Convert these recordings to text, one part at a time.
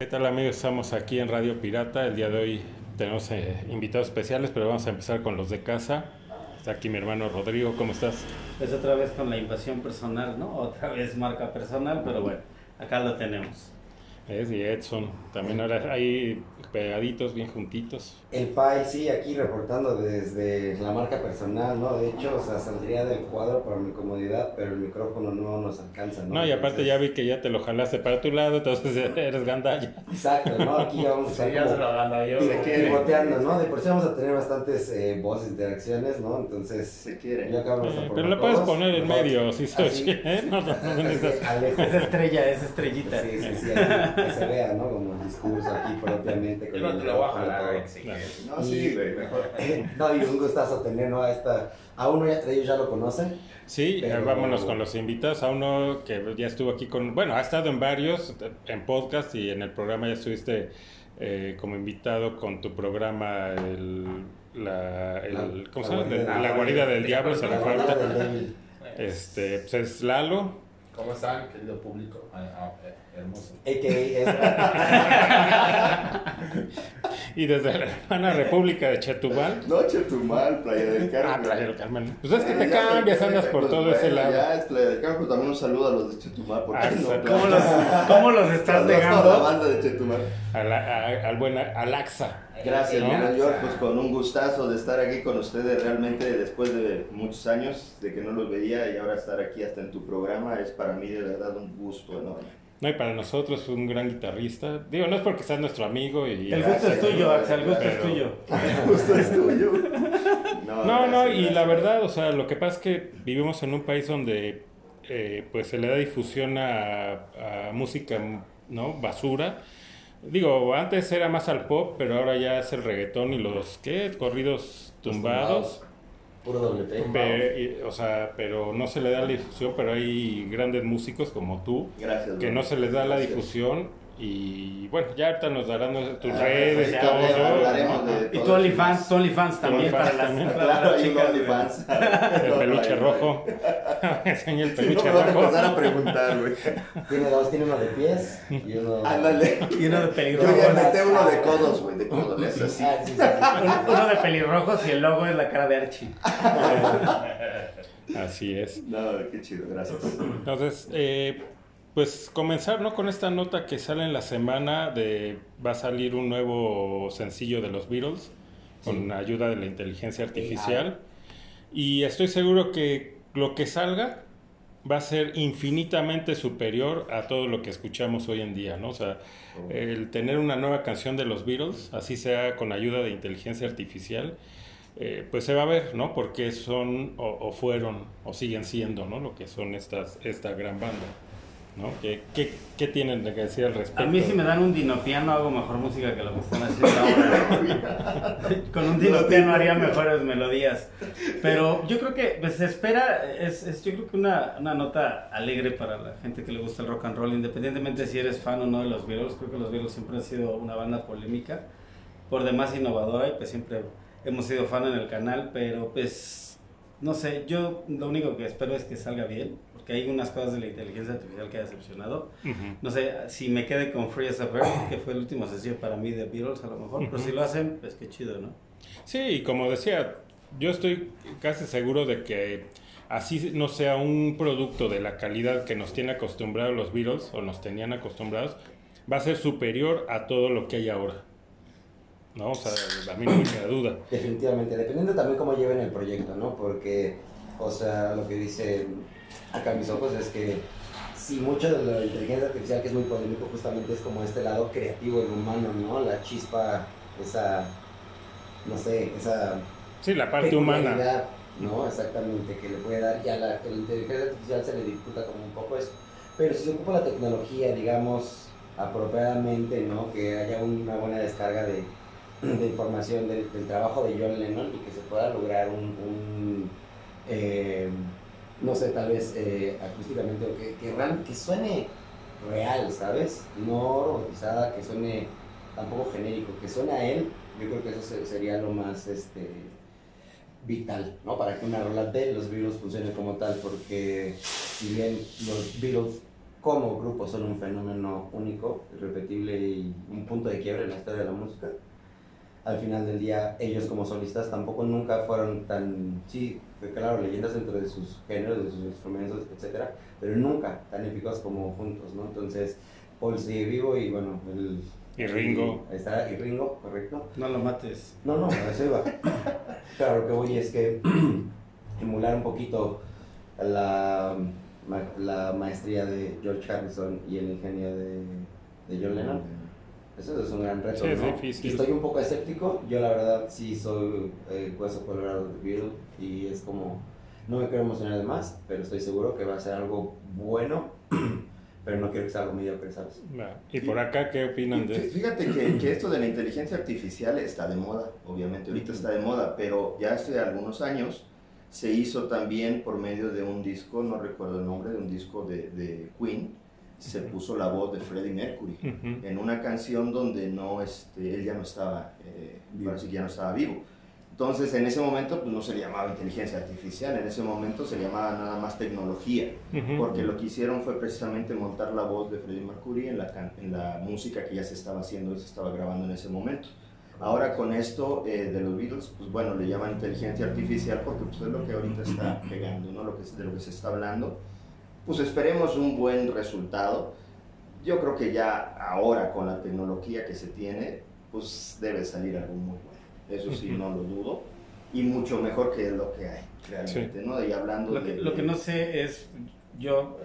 ¿Qué tal amigos? Estamos aquí en Radio Pirata. El día de hoy tenemos eh, invitados especiales, pero vamos a empezar con los de casa. Está aquí mi hermano Rodrigo, ¿cómo estás? Pues otra vez con la invasión personal, ¿no? Otra vez marca personal, pero bueno, acá lo tenemos. Es, y Edson, también ahora hay pegaditos, bien juntitos. El Pai, sí, aquí reportando desde la marca personal, ¿no? De hecho, o sea, saldría del cuadro para mi comodidad, pero el micrófono no nos alcanza, ¿no? No, y aparte ya vi que ya te lo jalaste para tu lado, entonces eres gandalla. Exacto, ¿no? Aquí ya vamos a Sí, ya se lo pivoteando, ¿no? De por sí vamos a tener bastantes eh, voces, interacciones, ¿no? Entonces, Se quiere. Eh, pero lo puedes todos, poner en medio, si se Así. oye, ¿eh? No, no, no necesitas- Alejo. Esa estrella, esa estrellita. Sí, sí, sí, aquí, que se vea, ¿no? Como el discurso aquí propiamente. con Yo no el te lo voy a jalar. No, sí, güey, mejor. No, y un gustazo tener, ¿no? A esta, a uno ya, ellos ya lo conocen. Sí, Pero- eh, vámonos con los invitados. A uno que ya estuvo aquí con, bueno, ha estado en varios, en podcast y en el programa ya estuviste eh, como invitado con tu programa, el, la, el- La- ¿cómo se la llama? guarida La, del- guarida del diablo, se le La falta. Este, pues es Lalo. ¿Cómo están, querido público? Ah, ah, eh, hermoso. AKA Y desde la hermana República de Chetumal. Noche tu mal, Playa del Carmen. Ah, Playa del Carmen. Pues es que Eh, te cambias, andas por pues, todo ese lado. Ya es Playa del Carmen, pero también un saludo a los de Chetumal. ¿por qué Ah, no? ¿Cómo los, cómo los estás Saludos a la negando? banda de Chetumal. A la- a- al buen Alaxa. Gracias, Nueva York, pues con un gustazo de estar aquí con ustedes realmente después de muchos años de que no los veía y ahora estar aquí hasta en tu programa es para mí de verdad un gusto enorme. No, y para nosotros un gran guitarrista. Digo, no es porque seas nuestro amigo y... El gusto es tuyo, Axel, el gusto es tuyo. Gusto es tuyo. No, no, gracias, y la verdad, o sea, lo que pasa es que vivimos en un país donde eh, pues se le da difusión a, a música, ¿no? Basura. Digo, antes era más al pop, pero ahora ya es el reggaetón y los, ¿qué? Corridos tumbados. Puro o sea, pero no se le da la difusión, pero hay grandes músicos como tú Gracias. que no se les da la difusión y bueno, ya ahorita nos darán tus Ah, redes, pues, todo. ¿no? de Y tu OnlyFans, OnlyFans también para las, también. Claro, las y un chicas. OnlyFans. El peluche rojo. Enseña el peluche me van a rojo. empezar a preguntar, güey. Tiene dos, tiene uno de pies y uno. Ándale. Y uno de Yo pelirrojos. ya metí uno de codos, güey, de codos, es así. Ah, sí, sí, sí. Uno de pelirrojos y el logo es la cara de Archie. Así es. No, qué chido, gracias. Entonces, eh, pues comenzar ¿no? con esta nota que sale en la semana de va a salir un nuevo sencillo de los Beatles con ayuda de la inteligencia artificial y estoy seguro que lo que salga va a ser infinitamente superior a todo lo que escuchamos hoy en día, ¿no? O sea, el tener una nueva canción de los Beatles, así sea con ayuda de inteligencia artificial, eh, pues se va a ver, ¿no? Porque son o, o fueron o siguen siendo, ¿no? Lo que son estas esta gran banda, ¿no? ¿Qué, qué, qué tienen que decir al respecto? A mí si me dan un dinopiano hago mejor música que lo que están haciendo ahora. Con un dinopiano haría mejores melodías. Pero yo creo que pues, se espera, es, es yo creo que una, una nota alegre para la gente que le gusta el rock and roll, independientemente si eres fan o no de los Beatles. Creo que los Beatles siempre han sido una banda polémica, por demás innovadora y pues siempre hemos sido fan en el canal, pero pues no sé, yo lo único que espero es que salga bien, porque hay unas cosas de la inteligencia artificial que ha decepcionado. No sé, si me quede con Free as a Bird, que fue el último sencillo para mí de Beatles a lo mejor, pero si lo hacen, pues qué chido, ¿no? Sí, y como decía, yo estoy casi seguro de que así no sea un producto de la calidad que nos tiene acostumbrados los Beatles o nos tenían acostumbrados, va a ser superior a todo lo que hay ahora. ¿No? O sea, a mí no me queda duda. Definitivamente, dependiendo también cómo lleven el proyecto, ¿no? Porque, o sea, lo que dice acá mis ojos es que si mucho de la inteligencia artificial, que es muy polémico, justamente es como este lado creativo del humano, ¿no? La chispa, esa, no sé, esa Sí, la parte humana. ¿no? Exactamente, que le puede dar, y a la, a la inteligencia artificial se le disputa como un poco eso. Pero si se ocupa la tecnología, digamos, apropiadamente, ¿no? Que haya una buena descarga de, de información del, del trabajo de John Lennon y que se pueda lograr un, un, eh, no sé, tal vez eh, acústicamente, que, que, que suene real, ¿sabes? No robotizada, que suene tampoco genérico, que suene a él, yo creo que eso se- sería lo más este, vital, ¿no? Para que una rola de los Beatles funcione como tal, porque si bien los Beatles como grupo son un fenómeno único, irrepetible y punto de quiebre en la historia de la música. Al final del día, ellos como solistas tampoco nunca fueron tan, sí, claro, leyendas dentro de sus géneros, de sus instrumentos, etcétera, pero nunca tan épicos como juntos, ¿no? Entonces, Paul sigue vivo y bueno, el... Y Ringo. Ahí está, y Ringo, correcto. No lo mates. No, no, a eso iba. claro, lo que voy es que emular un poquito la, la maestría de George Harrison y el ingenio de, de John Lennon. Eso es un gran reto, Sí, es ¿no? difícil. Y estoy un poco escéptico. Yo, la verdad, sí soy eh, hueso colorado de Beatle y es como. No me quiero emocionar de más, pero estoy seguro que va a ser algo bueno. pero no quiero que sea algo mediocre, ¿sabes? ¿Y por acá qué opinan de esto? Fíjate que, que esto de la inteligencia artificial está de moda, obviamente ahorita está de moda, pero ya hace algunos años se hizo también por medio de un disco, no recuerdo el nombre, de un disco de, de Queen, se puso la voz de Freddie Mercury Ujú. en una canción donde no, este, él ya no estaba, eh, Vivo. parece que ya no estaba vivo. Entonces, en ese momento, pues no se le llamaba inteligencia artificial, en ese momento se le llamaba nada más tecnología Ujú. porque lo que hicieron fue precisamente montar la voz de Freddie Mercury en la, en la música que ya se estaba haciendo, se estaba grabando en ese momento. Ahora con esto eh, de los Beatles, pues bueno, le llaman inteligencia artificial porque pues, es lo que ahorita está pegando, ¿no? Lo que, de lo que se está hablando. Pues esperemos un buen resultado. Yo creo que ya ahora con la tecnología que se tiene, pues debe salir algo muy bueno. Eso sí, no lo dudo. Y mucho mejor que lo que hay, realmente, ¿no? Y hablando Lo que, de... lo que no sé es, yo,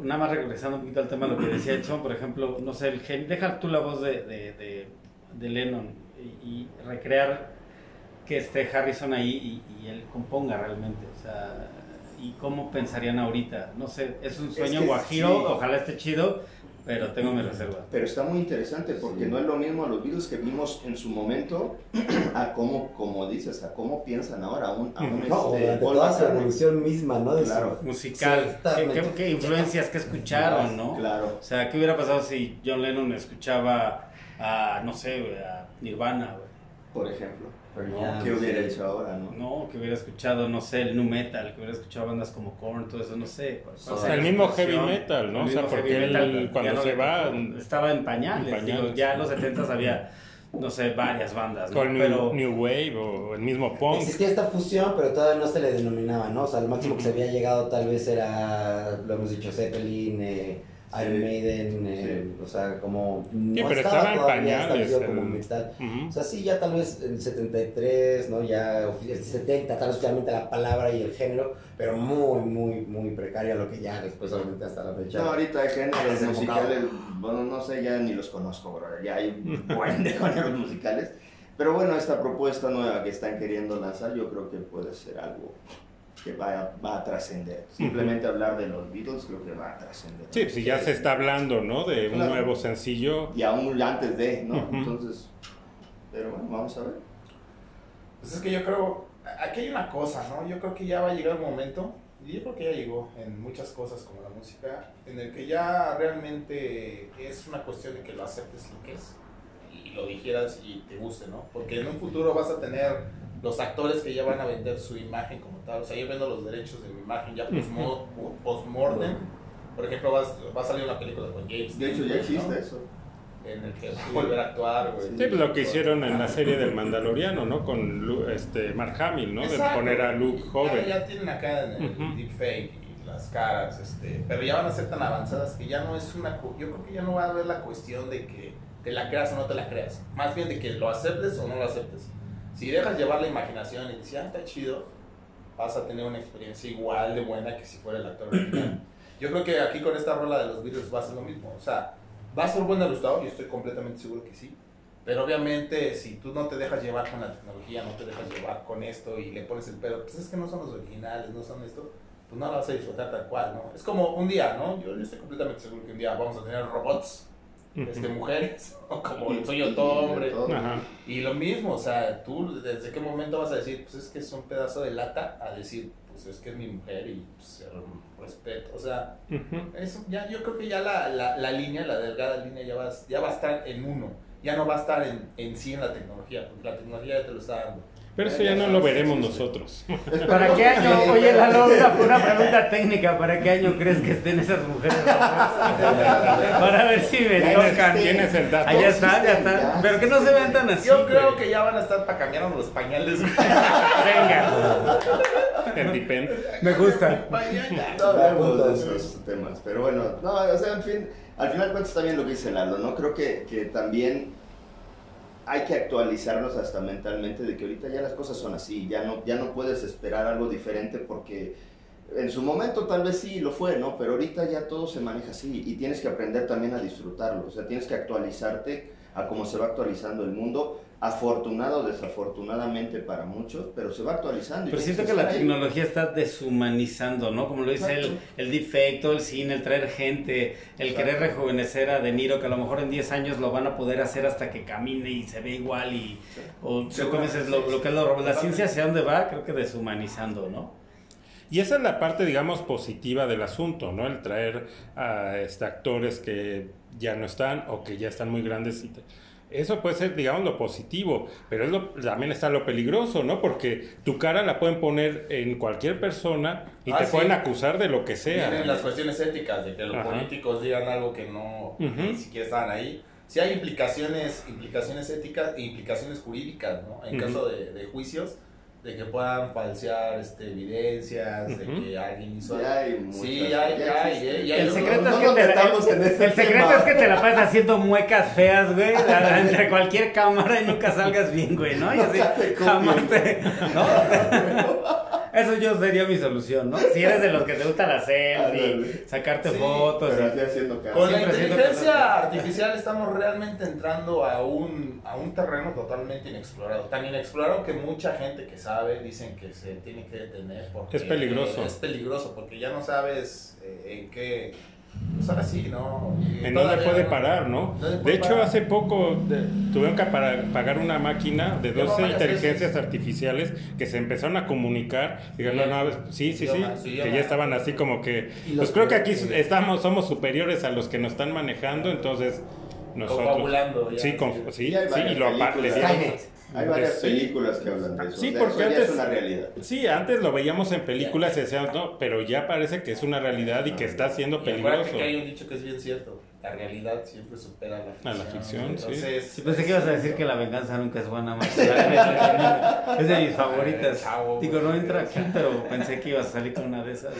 nada más regresando un poquito al tema de lo que decía Edson, por ejemplo, no sé, el gen, deja tú la voz de, de, de, de Lennon y, y recrear que esté Harrison ahí y, y él componga realmente, o sea, y cómo pensarían ahorita, no sé, es un sueño que guajiro, sí. ojalá esté chido, pero tengo mis reservas. Pero está muy interesante porque Sí. no es lo mismo a los Beatles que vimos en su momento a cómo, como dices, a cómo piensan ahora, aún, aún No, este, durante Paul toda su evolución misma, ¿no? De su- Claro. Musical, ¿qué, qué, qué influencias que escucharon, no? Claro. O sea, ¿qué hubiera pasado si John Lennon escuchaba a, no sé, a Nirvana, güey? Por ejemplo. No, ¿Qué hubiera sí. hecho ahora, no? No, que hubiera escuchado, no sé, el nu metal, que hubiera escuchado bandas como Korn, todo eso, no sé. cuál O sea, el mismo heavy metal, ¿no? O sea, porque él metal, cuando no se va, estaba en pañales, en digo, ya en los 70 había, no sé, varias bandas, ¿no? con Pero, New, New Wave o el mismo punk. Existía esta fusión, pero todavía no se le denominaba, ¿no? O sea, lo máximo que se había llegado tal vez era, lo hemos dicho, Zeppelin, eh, Iron Sí. Maiden, eh, o sea, como... No pero estaba estaba en todavía pañales, establecido el- como metal. Ujú. O sea, sí, ya tal vez en el 73, ¿no? Ya el 70, tal vez oficialmente la palabra y el género, pero muy, muy, muy precario lo que ya después, obviamente, hasta la fecha. No, ahorita hay géneros musicales, bueno, no sé, ya ni los conozco, bro. Ya hay un buen de géneros musicales. Pero bueno, esta propuesta nueva que están queriendo lanzar, yo creo que puede ser algo que va a, va a trascender. Simplemente hablar de los Beatles creo que va a trascender. Sí, pues si ya se está hablando, ¿no? De un Claro. nuevo sencillo. Y aún antes de, ¿no? Ujú. Entonces, pero bueno, vamos a ver. Pues es que yo creo, aquí hay una cosa, ¿no? Yo creo que ya va a llegar un momento, y yo creo que ya llegó en muchas cosas como la música, en el que ya realmente es una cuestión de que lo aceptes lo que es y lo digieras y te guste, ¿no? Porque en un futuro vas a tener los actores que ya van a vender su imagen como tal, o sea, yo vendo los derechos de mi imagen ya postmo- post-mortem. Por ejemplo, vas- va a salir una película con James. De hecho, ya existe ¿no? eso. En el que va a volver a actuar, güey. Sí, pues lo que hicieron en la serie del Mandaloriano, ¿no? Con Lu- este Mark Hamill, ¿no? De Exacto. poner a Luke Ya- joven. Ya, tienen acá en el Ujú. deepfake y las caras, este, pero ya van a ser tan avanzadas que ya no es una. Yo creo que ya no va a haber la cuestión de que te la creas o no te la creas. Más bien de que lo aceptes o no lo aceptes. Si dejas llevar la imaginación y dices, ah, está chido, vas a tener una experiencia igual de buena que si fuera el actor original. Yo creo que aquí con esta rola de los Beatles va a ser lo mismo. O sea, va a ser buen resultado, yo estoy completamente seguro que sí. Pero obviamente si tú no te dejas llevar con la tecnología, no te dejas llevar con esto y le pones el pedo, pues es que no son los originales, no son esto, pues no la vas a disfrutar tal cual, ¿no? Es como un día, ¿no? Yo, yo estoy completamente seguro que un día vamos a tener robots, este, mujeres, o como soy yo todo hombre. Todo. Y lo mismo, o sea, tú desde qué momento vas a decir, pues es que es un pedazo de lata, a decir, pues es que es mi mujer y pues, respeto, o sea, eso ya, yo creo que ya la, la, la línea, la delgada línea ya va, ya va a estar en uno. ya no va a estar en, en sí en la tecnología, porque la tecnología ya te lo está dando. Pero eso ya no lo veremos nosotros. ¿Para qué año? Oye, Lalo, una, una pregunta técnica. ¿Para qué año crees que estén esas mujeres? Para ver si me tocan. Tienes el dato. Allá está, ya está. Pero que no se vean tan así. Yo creo que ya van a estar para cambiar los pañales. Venga, me gusta. No hablemos de esos temas, pero bueno, no, o sea, en fin, al final cuentas está bien lo que dice Lalo, ¿no? Creo que, que también hay que actualizarnos hasta mentalmente de que ahorita ya las cosas son así, ya no, ya no puedes esperar algo diferente porque en su momento tal vez sí lo fue, ¿no? Pero ahorita ya todo se maneja así y tienes que aprender también a disfrutarlo, o sea, tienes que actualizarte a cómo se va actualizando el mundo, afortunado o desafortunadamente para muchos, pero se va actualizando. Pero siento que la ahí. tecnología está deshumanizando, ¿no? Como lo dice el, Exacto. el defecto, el cine, el traer gente, el Exacto. querer rejuvenecer a De Niro, que a lo mejor en 10 años lo van a poder hacer hasta que camine y se ve igual y... O lo, sí, lo que es lo- la ciencia hacia dónde va, creo que deshumanizando, ¿no? Y esa es la parte, digamos, positiva del asunto, ¿no? El traer a este, actores que ya no están o que ya están muy grandes. Y te- Eso puede ser, digamos, lo positivo, pero es lo- también está lo peligroso, ¿no? Porque tu cara la pueden poner en cualquier persona y Ah, te sí. pueden acusar de lo que sea. Vienen las cuestiones éticas, de que los Ajá. políticos digan algo que no Ujú. ni siquiera estaban ahí. Sí hay implicaciones, implicaciones éticas e implicaciones jurídicas, ¿no? En Ujú. caso de, de juicios, de que puedan falsear este, evidencias, de que alguien hizo Ya hay Sí, ya hay, ya hay, eh, ya El secreto, no es que te, el secreto es que te la pasas haciendo muecas feas, güey, entre cualquier cámara y nunca salgas bien, güey, ¿no? Y así, jamás te... ¿no? Eso yo sería mi solución, ¿no? Si eres de los que te gusta la selfie, sacarte Sí, fotos... Pero y- así haciendo caso. Con la Siempre inteligencia artificial estamos realmente entrando a un, a un terreno totalmente inexplorado. Tan inexplorado que mucha gente que sabe dicen que se tiene que detener. Porque Es peligroso. Es peligroso porque ya no sabes eh, en qué... Pues ahora sí, ¿no? Y En dónde puede no- parar, ¿no? ¿Dónde De puede hecho, parar? hace poco de- tuvieron que para- pagar una máquina de Lleva 12 varias inteligencias veces. artificiales que se empezaron a comunicar. Digan, no, no, sí, sí, sí, Idioma, su que ya estaban así como que... Pues creo que aquí estamos, somos superiores a los que nos están manejando, entonces nosotros... Ya, Sí, con- sí. sí, Y sí, lo apa- películas. le dieron- Skynet. Hay varias películas que hablan de eso. Sí, o sea, porque antes- es una realidad. Sí, antes lo veíamos en películas y decíamos, no, pero ya parece que es una realidad y que está siendo Y peligroso. que hay un dicho que es bien cierto. La realidad siempre supera la ficción. A la ficción, sí. Entonces, Sí, pensé que ibas a decir que la venganza nunca es buena, Max. Es de mis favoritas. Chavo, Digo, no entra aquí, pero pensé que ibas a salir con una de esas.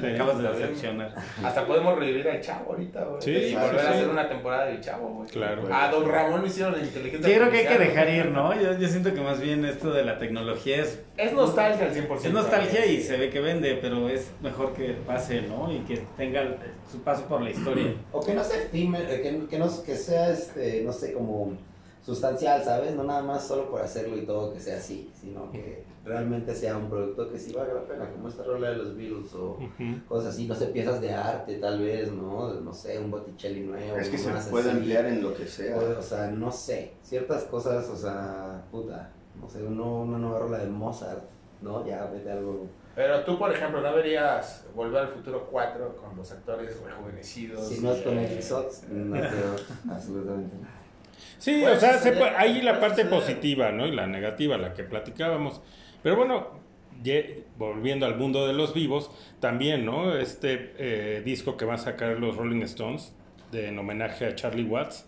Me acabas de decepcionar. Hasta podemos revivir al chavo ahorita, güey. Sí, y sí, volver sí. a hacer una temporada del chavo, güey. Claro. A Don Ramón hicieron en inteligencia Yo creo que hay que dejar ir, ¿no? Yo, yo siento que más bien esto de la tecnología es, Es nostalgia al 100%. es nostalgia y Sí. se ve que vende, pero es mejor que pase, ¿no? Y que tenga su paso por la historia. O que no sea efímero, eh, que, que, no, que sea, este, no sé, como sustancial, ¿sabes? No nada más solo por hacerlo y todo que sea así, sino que realmente sea un producto que sí valga la pena, como esta rola de los Beatles o cosas así, no sé, piezas de arte tal vez, ¿no? No sé, un Botticelli nuevo. Es que se puede así. emplear en lo que sea. O, o sea, no sé, ciertas cosas, o sea, puta, no sé, uno, una nueva rola de Mozart, ¿no? Ya, vete algo. Pero tú, por ejemplo, ¿no verías Volver al Futuro 4 con los actores rejuvenecidos? Si no es con eh, el Sox, no creo absolutamente nada. Sí, o sea, se puede- hay la parte positiva, ¿no? Y la negativa, la que platicábamos. Pero bueno, ye- volviendo al mundo de los vivos, también, ¿no? Este eh, disco que van a sacar los Rolling Stones, de, en homenaje a Charlie Watts,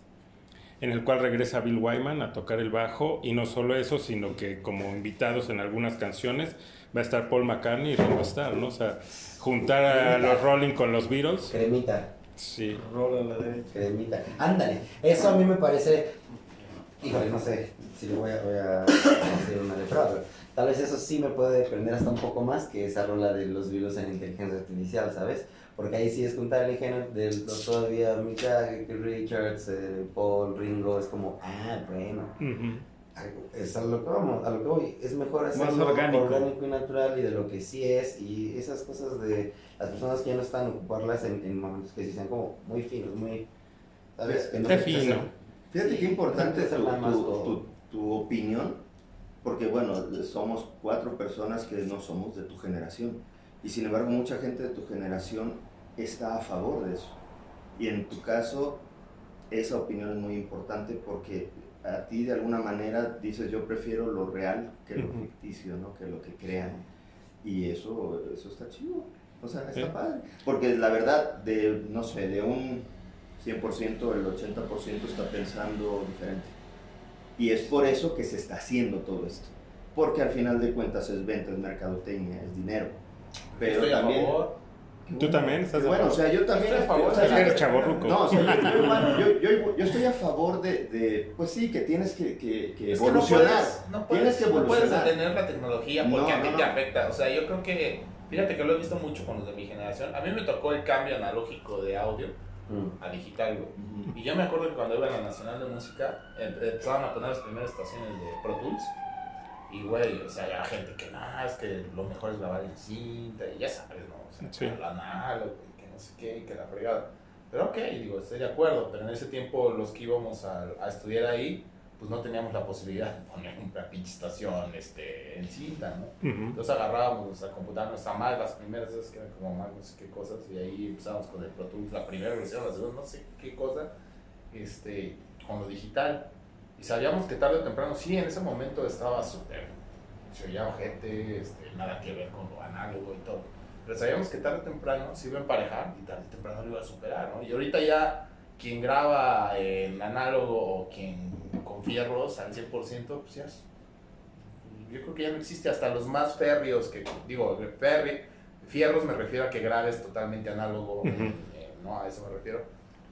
en el cual regresa Bill Wyman a tocar el bajo, y no solo eso, sino que como invitados en algunas canciones va a estar Paul McCartney y Ringo Starr, ¿no? O sea, juntar a los Rolling con los Beatles. Cremita. Sí. Rola a la derecha. Cremita. Ándale, eso a mí me parece, híjole, no sé si le voy a, voy a hacer una letra, pero tal vez eso sí me puede prender hasta un poco más que esa rola de los virus en inteligencia artificial, ¿sabes? Porque ahí sí es contar el ingenio de los todavía Mick Richards, eh, Paul, Ringo, es como, ah, bueno, Ujú. Es a lo que vamos, a lo que voy, es mejor Más hacerlo orgánico. y natural y de lo que sí es y esas cosas de las personas que ya no están ocuparlas en, en momentos que sí sean como muy finos, muy, ¿sabes? Que no fino. Fíjate Sí, qué importante es tu, tu- tu- tu opinión, porque bueno, somos cuatro personas que no somos de tu generación, y sin embargo mucha gente de tu generación está a favor de eso. Y en tu caso, esa opinión es muy importante porque a ti de alguna manera dices yo prefiero lo real que lo ficticio, ¿no? Que lo que crean. Y eso, eso está chido. O sea, está padre. Porque la verdad, de, no sé, de un 100%, el 80% está pensando diferente. Y es por eso que se está haciendo todo esto. Porque al final de cuentas es venta, es mercadotecnia, es dinero. Pero Estoy a también... favor. ¿Tú también estás de Bueno, o sea, yo también Estoy a favor no, o sea, yo, yo, igual, yo- yo- yo estoy a favor de, de, pues sí, que tienes que, que- que Es que no evolucionar. puedes, no puedes, tienes que no puedes evolucionar. detener la tecnología porque No, a ti te afecta. O sea, yo creo que, fíjate que lo he visto mucho con los de mi generación. A mí me tocó el cambio analógico de audio Mm. a digital, güey. Ujú. Y yo me acuerdo que cuando iba a la Nacional de Música, em- empezaban a poner las primeras estaciones de Pro Tools. Y, güey, o sea, había gente que, nada, es que lo mejor es grabar en cinta, y ya sabes, ¿no? O sea, Sí. que análogo, y que no sé qué, que la fregada. Pero ok, digo, estoy de acuerdo, pero en ese tiempo los que íbamos a, a estudiar ahí, pues no teníamos la posibilidad de poner una pinche estación este, en cinta, ¿no? Ujú. Entonces agarrábamos nuestra computadora, nuestra Mac, las primeras esas que eran como Mac, no sé qué cosas, y ahí empezamos con el Pro Tools, la primera versión, la segunda, no sé qué cosa, este, con lo digital. Y sabíamos que tarde o temprano, sí, en ese momento estaba súper, se oía gente, este, nada que ver con lo análogo y todo. Pero sabíamos que tarde o temprano se iba a emparejar y tarde o temprano lo iba a superar, ¿no? Y ahorita ya quien graba en análogo o quien con fierros al 100%, pues ya es- yo creo que ya no existe hasta los más férreos que digo ferri, fierros me refiero a que grabes totalmente análogo Ujú. eh, no a eso me refiero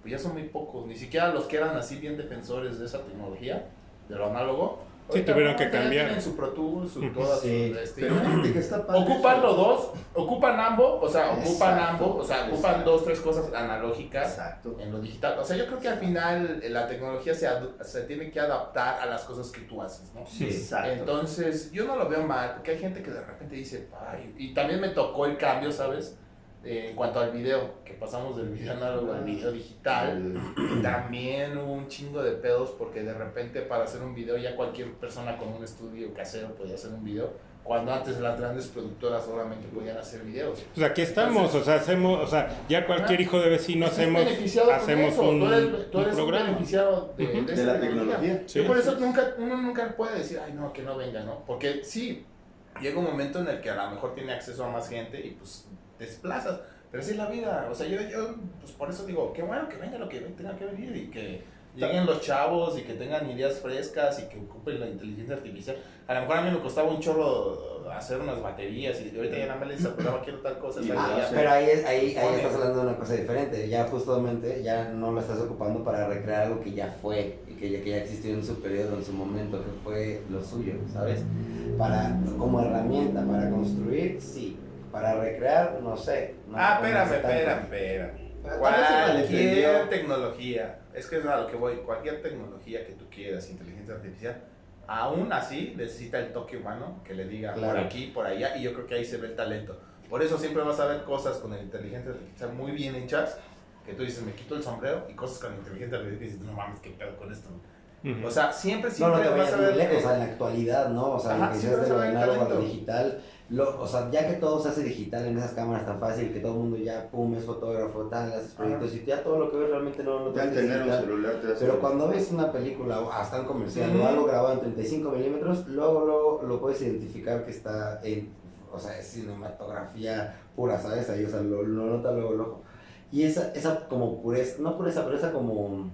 pues ya son muy pocos ni siquiera los que eran así bien defensores de esa tecnología de lo análogo Sí, tuvieron que cambiar. tienen su Pro Tools su todas Sí, sus, este, Pero fíjate que está padre ocupan los dos ocupan ambos o sea ocupan Exacto, ambos o sea ocupan exacto. dos tres cosas analógicas Exacto. en lo digital. O sea, yo creo que al final eh, la tecnología se, se tiene que adaptar a las cosas que tú haces, ¿no? Sí. Exacto. Entonces, yo no lo veo mal, porque hay gente que de repente dice, ay, y también me tocó el cambio, ¿sabes? Eh, en cuanto al video, que pasamos del video análogo al video digital, también hubo un chingo de pedos, porque de repente para hacer un video ya cualquier persona con un estudio casero podía hacer un video, cuando antes las grandes productoras solamente podían hacer videos. Pues aquí estamos, o sea, hacemos, o sea, ya cualquier hijo de vecino Estás hacemos, hacemos eso, un, tú eres, tú un eres un programa. beneficiado de, Ujú. de De esa la tecnología. Sí. Yo por eso nunca, uno nunca puede decir, ay no, que no venga, ¿no? Porque sí, llega un momento en el que a lo mejor tiene acceso a más gente y pues desplazas. Pero así es la vida. O sea, yo, yo pues por eso digo, qué bueno que venga lo que tenga que venir y que lleguen los chavos y que tengan ideas frescas y que ocupen la inteligencia artificial. A lo mejor a mí me costaba un chorro hacer unas baterías y ahorita ya nada más les acordaba quiero tal cosa. Tal Ah, pero ahí, es- ahí, ahí estás hablando de una cosa diferente. Ya justamente ya no lo estás ocupando para recrear algo que ya fue y que ya, que ya existió en su periodo, en su momento, que fue lo suyo, ¿sabes? Para, como herramienta, para construir, sí. Para recrear, no sé. No, Ah, no espérame, espérame, espérame. Cualquier tecnología, es que es a lo que voy, cualquier tecnología que tú quieras, inteligencia artificial, aún así necesita el toque humano que le diga por aquí, por allá, y yo creo que ahí se ve el talento. Por eso siempre vas a ver cosas con la inteligencia artificial muy bien hechas, que tú dices, me quito el sombrero, y cosas con la inteligencia artificial dices, no mames, qué pedo con esto. O sea, siempre, No, siempre no te vas a muy ver... lejos, o sea, en la actualidad, ¿no? O sea, Ajá, lo que de a lo digital, lo, o sea, ya que todo se hace digital en esas cámaras tan fácil, que todo el mundo ya, pum, es fotógrafo, tal, haces proyectos, y ya todo lo que ves realmente no, no Ya tienes que tener un celular te hace- Pero cuando ves una película o hasta un comercial o algo grabado en 35 milímetros, luego, luego lo puedes identificar que está en, o sea, es cinematografía pura, ¿sabes? Ahí, o sea, lo, lo nota luego el ojo. Y esa, esa como pureza, no pureza, pero esa como,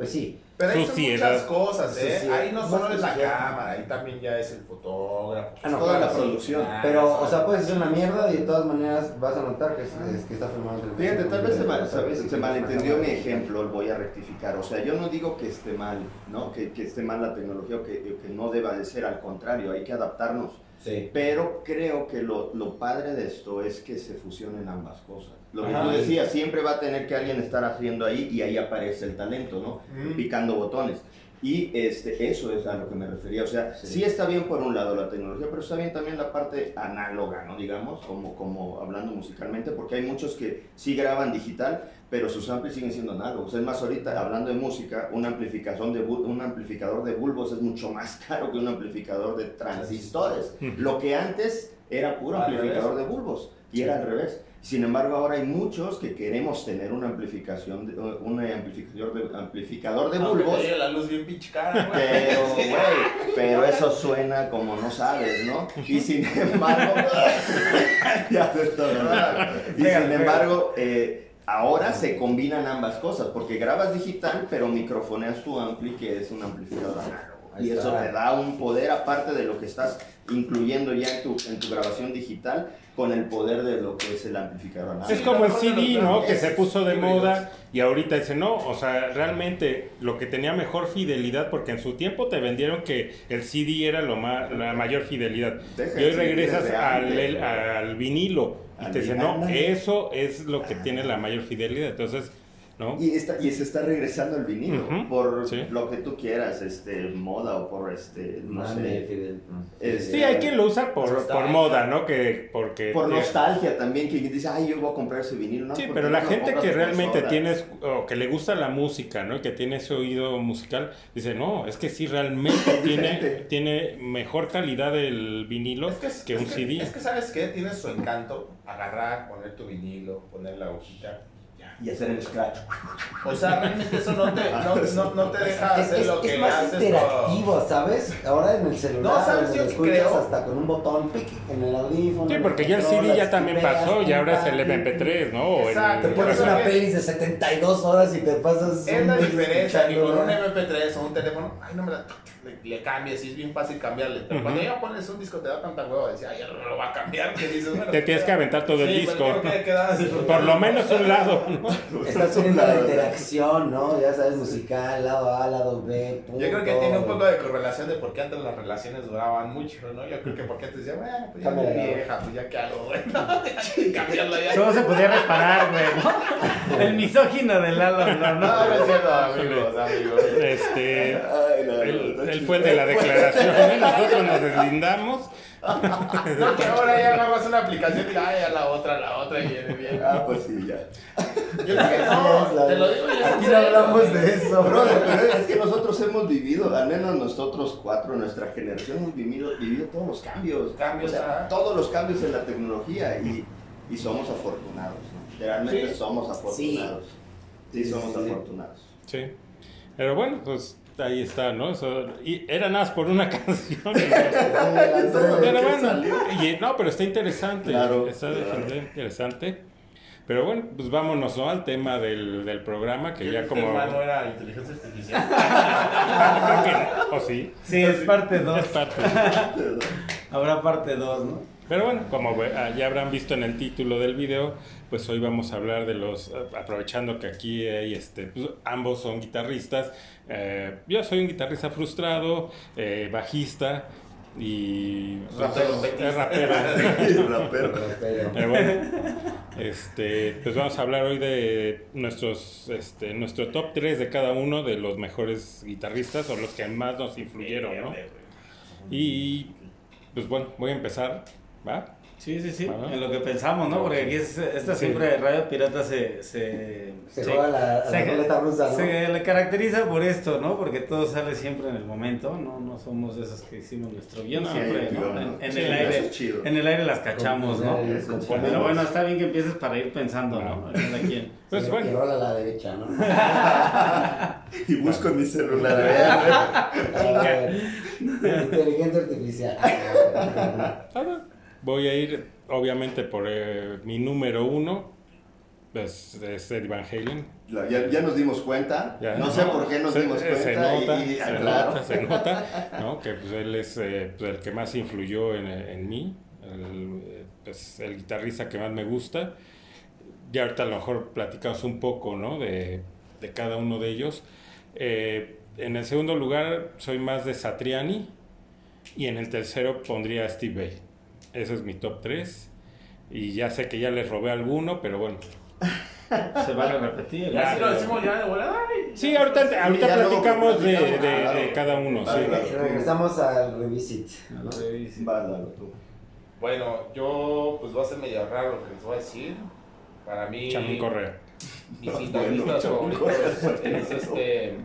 pues sí, Pero ahí son Suciedad. muchas cosas, ¿eh? Suciedad. Ahí no solo es la cámara, ahí también ya es el fotógrafo. Ah, no, Toda claro, la sí. producción. Pero, o sea, puedes hacer una mierda y de todas maneras vas a notar que, es, es que está filmado. en Fíjate, tal vez se, malentendió mi ejemplo, lo voy a rectificar. O sea, yo no digo que esté mal, ¿no? Que, que esté mal la tecnología o que, que no deba de ser, al contrario, hay que adaptarnos. Sí. Pero creo que lo, lo padre de esto es que se fusionen ambas cosas. Lo que Ajá. tú decías, siempre va a tener que alguien estar haciendo ahí y ahí aparece el talento, ¿no? Mm. Picando botones. Y este, eso es a lo que me refería. O sea, Sí. sí. está bien por un lado la tecnología, pero está bien también la parte análoga, ¿no? Digamos, como, como hablando musicalmente, porque hay muchos que sí graban digital, pero sus amplis siguen siendo análogos. Es más, ahorita hablando de música, un, amplificación de, un amplificador de bulbos es mucho más caro que un amplificador de transistores. Lo que antes era puro amplificador de bulbos y era al revés. Sin embargo, ahora hay muchos que queremos tener una amplificación, de, un amplificador de, amplificador de Aunque bulbos. te la luz bien pinche cara, güey. Pero, güey, pero eso suena como no sabes, ¿no? Y sin embargo, ya te estoy, ¿verdad? Y sin embargo, eh, ahora se combinan ambas cosas, porque grabas digital, pero microfoneas tu ampli, que es un amplificador análogo. Y eso te da un poder aparte de lo que estás incluyendo ya en tu, en tu grabación digital, con el poder de lo que es el amplificador. Es como el CD, ¿no? Que se puso de moda y ahorita dice, no, o sea, realmente lo que tenía mejor fidelidad, porque en su tiempo te vendieron que el CD era lo ma- la mayor fidelidad. Y hoy regresas al, el- al vinilo y te dicen, no, eso es lo que tiene la mayor fidelidad. Entonces, ¿no? Y, está, y se está regresando el vinilo, por sí. lo que tú quieras, este, moda o por, este, no sé, Fidel. Este, Sí, hay quien lo usa por, por moda, ¿no? Que porque por eh, nostalgia también, que dice, ay, yo voy a comprar ese vinilo. No, Sí, ¿por pero la no gente que realmente tiene o que le gusta la música, ¿no? Y que tiene ese oído musical, dice, no, es que sí realmente tiene, tiene mejor calidad el vinilo Es que, que, es un que- CD. Es que, ¿sabes qué? Tiene su encanto. Agarrar, poner tu vinilo, poner la hojita. Y hacer el scratch. O sea, realmente eso no te, no, no, no te deja Es, hacer es- lo es que más haces. interactivo, ¿sabes? Ahora en el celular No, ¿sabes? Yo creo- hasta con un botón pic, en el audífono. Sí, porque ya el CD ya también pasó y ahora es el pim, pam, MP3, ¿no? El- Exacto, Te pones una playlist de 72 horas y te pasas. Es la diferencia que con un escuchándola. MP3 o un teléfono, ay, no me la. Le, le cambias y es bien fácil cambiarle. Pero cuando ya pones un disco, te da tanta hueva. Decir, ay, ya no lo va a cambiar. Que dices, bueno, Te tienes que aventar todo el sí, disco. Por lo menos un lado, Estás teniendo la interacción, ¿no? Ya sabes, musical, lado A, lado B. Yo creo que punto. tiene un poco de correlación de por qué antes las relaciones duraban mucho, ¿no? Yo creo que porque antes decía, bueno, pues ya me vieja, pues ya qué hago, güey. No, cambiarla ya. Todo se podía reparar, güey, ¿no? El misógino de Lalo, no, No, no. no es cierto, amigos, amigos. Este, Ay, no, él, él fue el de la declaración, ¿eh? nosotros nos deslindamos. No, que ahora ya agarras una aplicación y ay, a la otra, a la otra y viene bien. Ah, pues sí, ya. Yo creo que no, te lo digo yo. Aquí no hablamos de eso, bro. Brother, pero es que nosotros hemos vivido, al menos nosotros cuatro, nuestra generación, hemos vivido, vivido todos los cambios. Cambios, O sea, todos los cambios en la tecnología y, y somos afortunados, ¿no? Realmente Sí. somos afortunados. Sí, Sí, somos sí, sí. afortunados. Sí. Pero bueno, pues ahí está, ¿no? Eso, y era nada más por una canción. Todo Pero bueno, y, no, pero está interesante. Claro, está claro. interesante. Pero bueno, pues vámonos ¿no? al tema del, del programa, que ya como... el hermano era inteligencia artificial. O sí, Sí, es parte es 2. parte. Habrá parte 2, ¿no? Pero bueno, como ah, ya habrán visto en el título del video, pues hoy vamos a hablar de los, ah, aprovechando que aquí hay, este, pues, ambos son guitarristas. eh, yo soy un guitarrista frustrado, eh, bajista y Rapero. es rapero. Rapero. Pero- Pero bueno, este, pues vamos a hablar hoy de nuestros, este, nuestro top 3 de cada uno de los mejores guitarristas o los que más nos influyeron, ¿no? Y pues bueno, voy a empezar, ¿va? Sí, sí, sí, Ajá. en lo que pensamos, ¿no? Porque aquí es, esta Sí. siempre Radio Pirata se... Se, Se juega la, a la se- ruleta rusa, ¿no? se le caracteriza por esto, ¿no? Porque todo sale siempre en el momento, ¿no? No somos de esos que hicimos nuestro guion No, siempre, En, ¿no? en Sí, el aire, en el aire las cachamos, ¿no? Pero bueno, está bien que empieces para ir pensando, ¿no? Cada quien. Pues bueno. Rola a la derecha, ¿no? Y busco mi celular. A ver, Inteligencia artificial. Voy a ir, obviamente, por eh, mi número uno, pues es Eddie Van Halen. Ya, ya nos dimos cuenta. Ya, no sé por qué nos se, dimos cuenta. y- nota, y, se, claro. nota, se nota, ¿no? Que pues él es eh, pues, el que más influyó en, en mí, el, pues, el guitarrista que más me gusta. Ya ahorita a lo mejor platicamos un poco, ¿no? De, de cada uno de ellos. Eh, en el segundo lugar soy más de Satriani y en el tercero pondría a Steve Vai. Ese es mi top 3. Y ya sé que ya les robé alguno, pero bueno. Se vale repetir. Ya si lo decimos ya de volada. Sí, ahorita, ahorita ya luego platicamos de, de- claro. de cada uno. Ah, sí. claro. Regresamos al revisit. No sé, dice. Va, Lalo, tú. Bueno, yo pues va a ser medio raro lo que les voy a decir. Para mí, Chamín Correa. mis guitarristas favoritos es este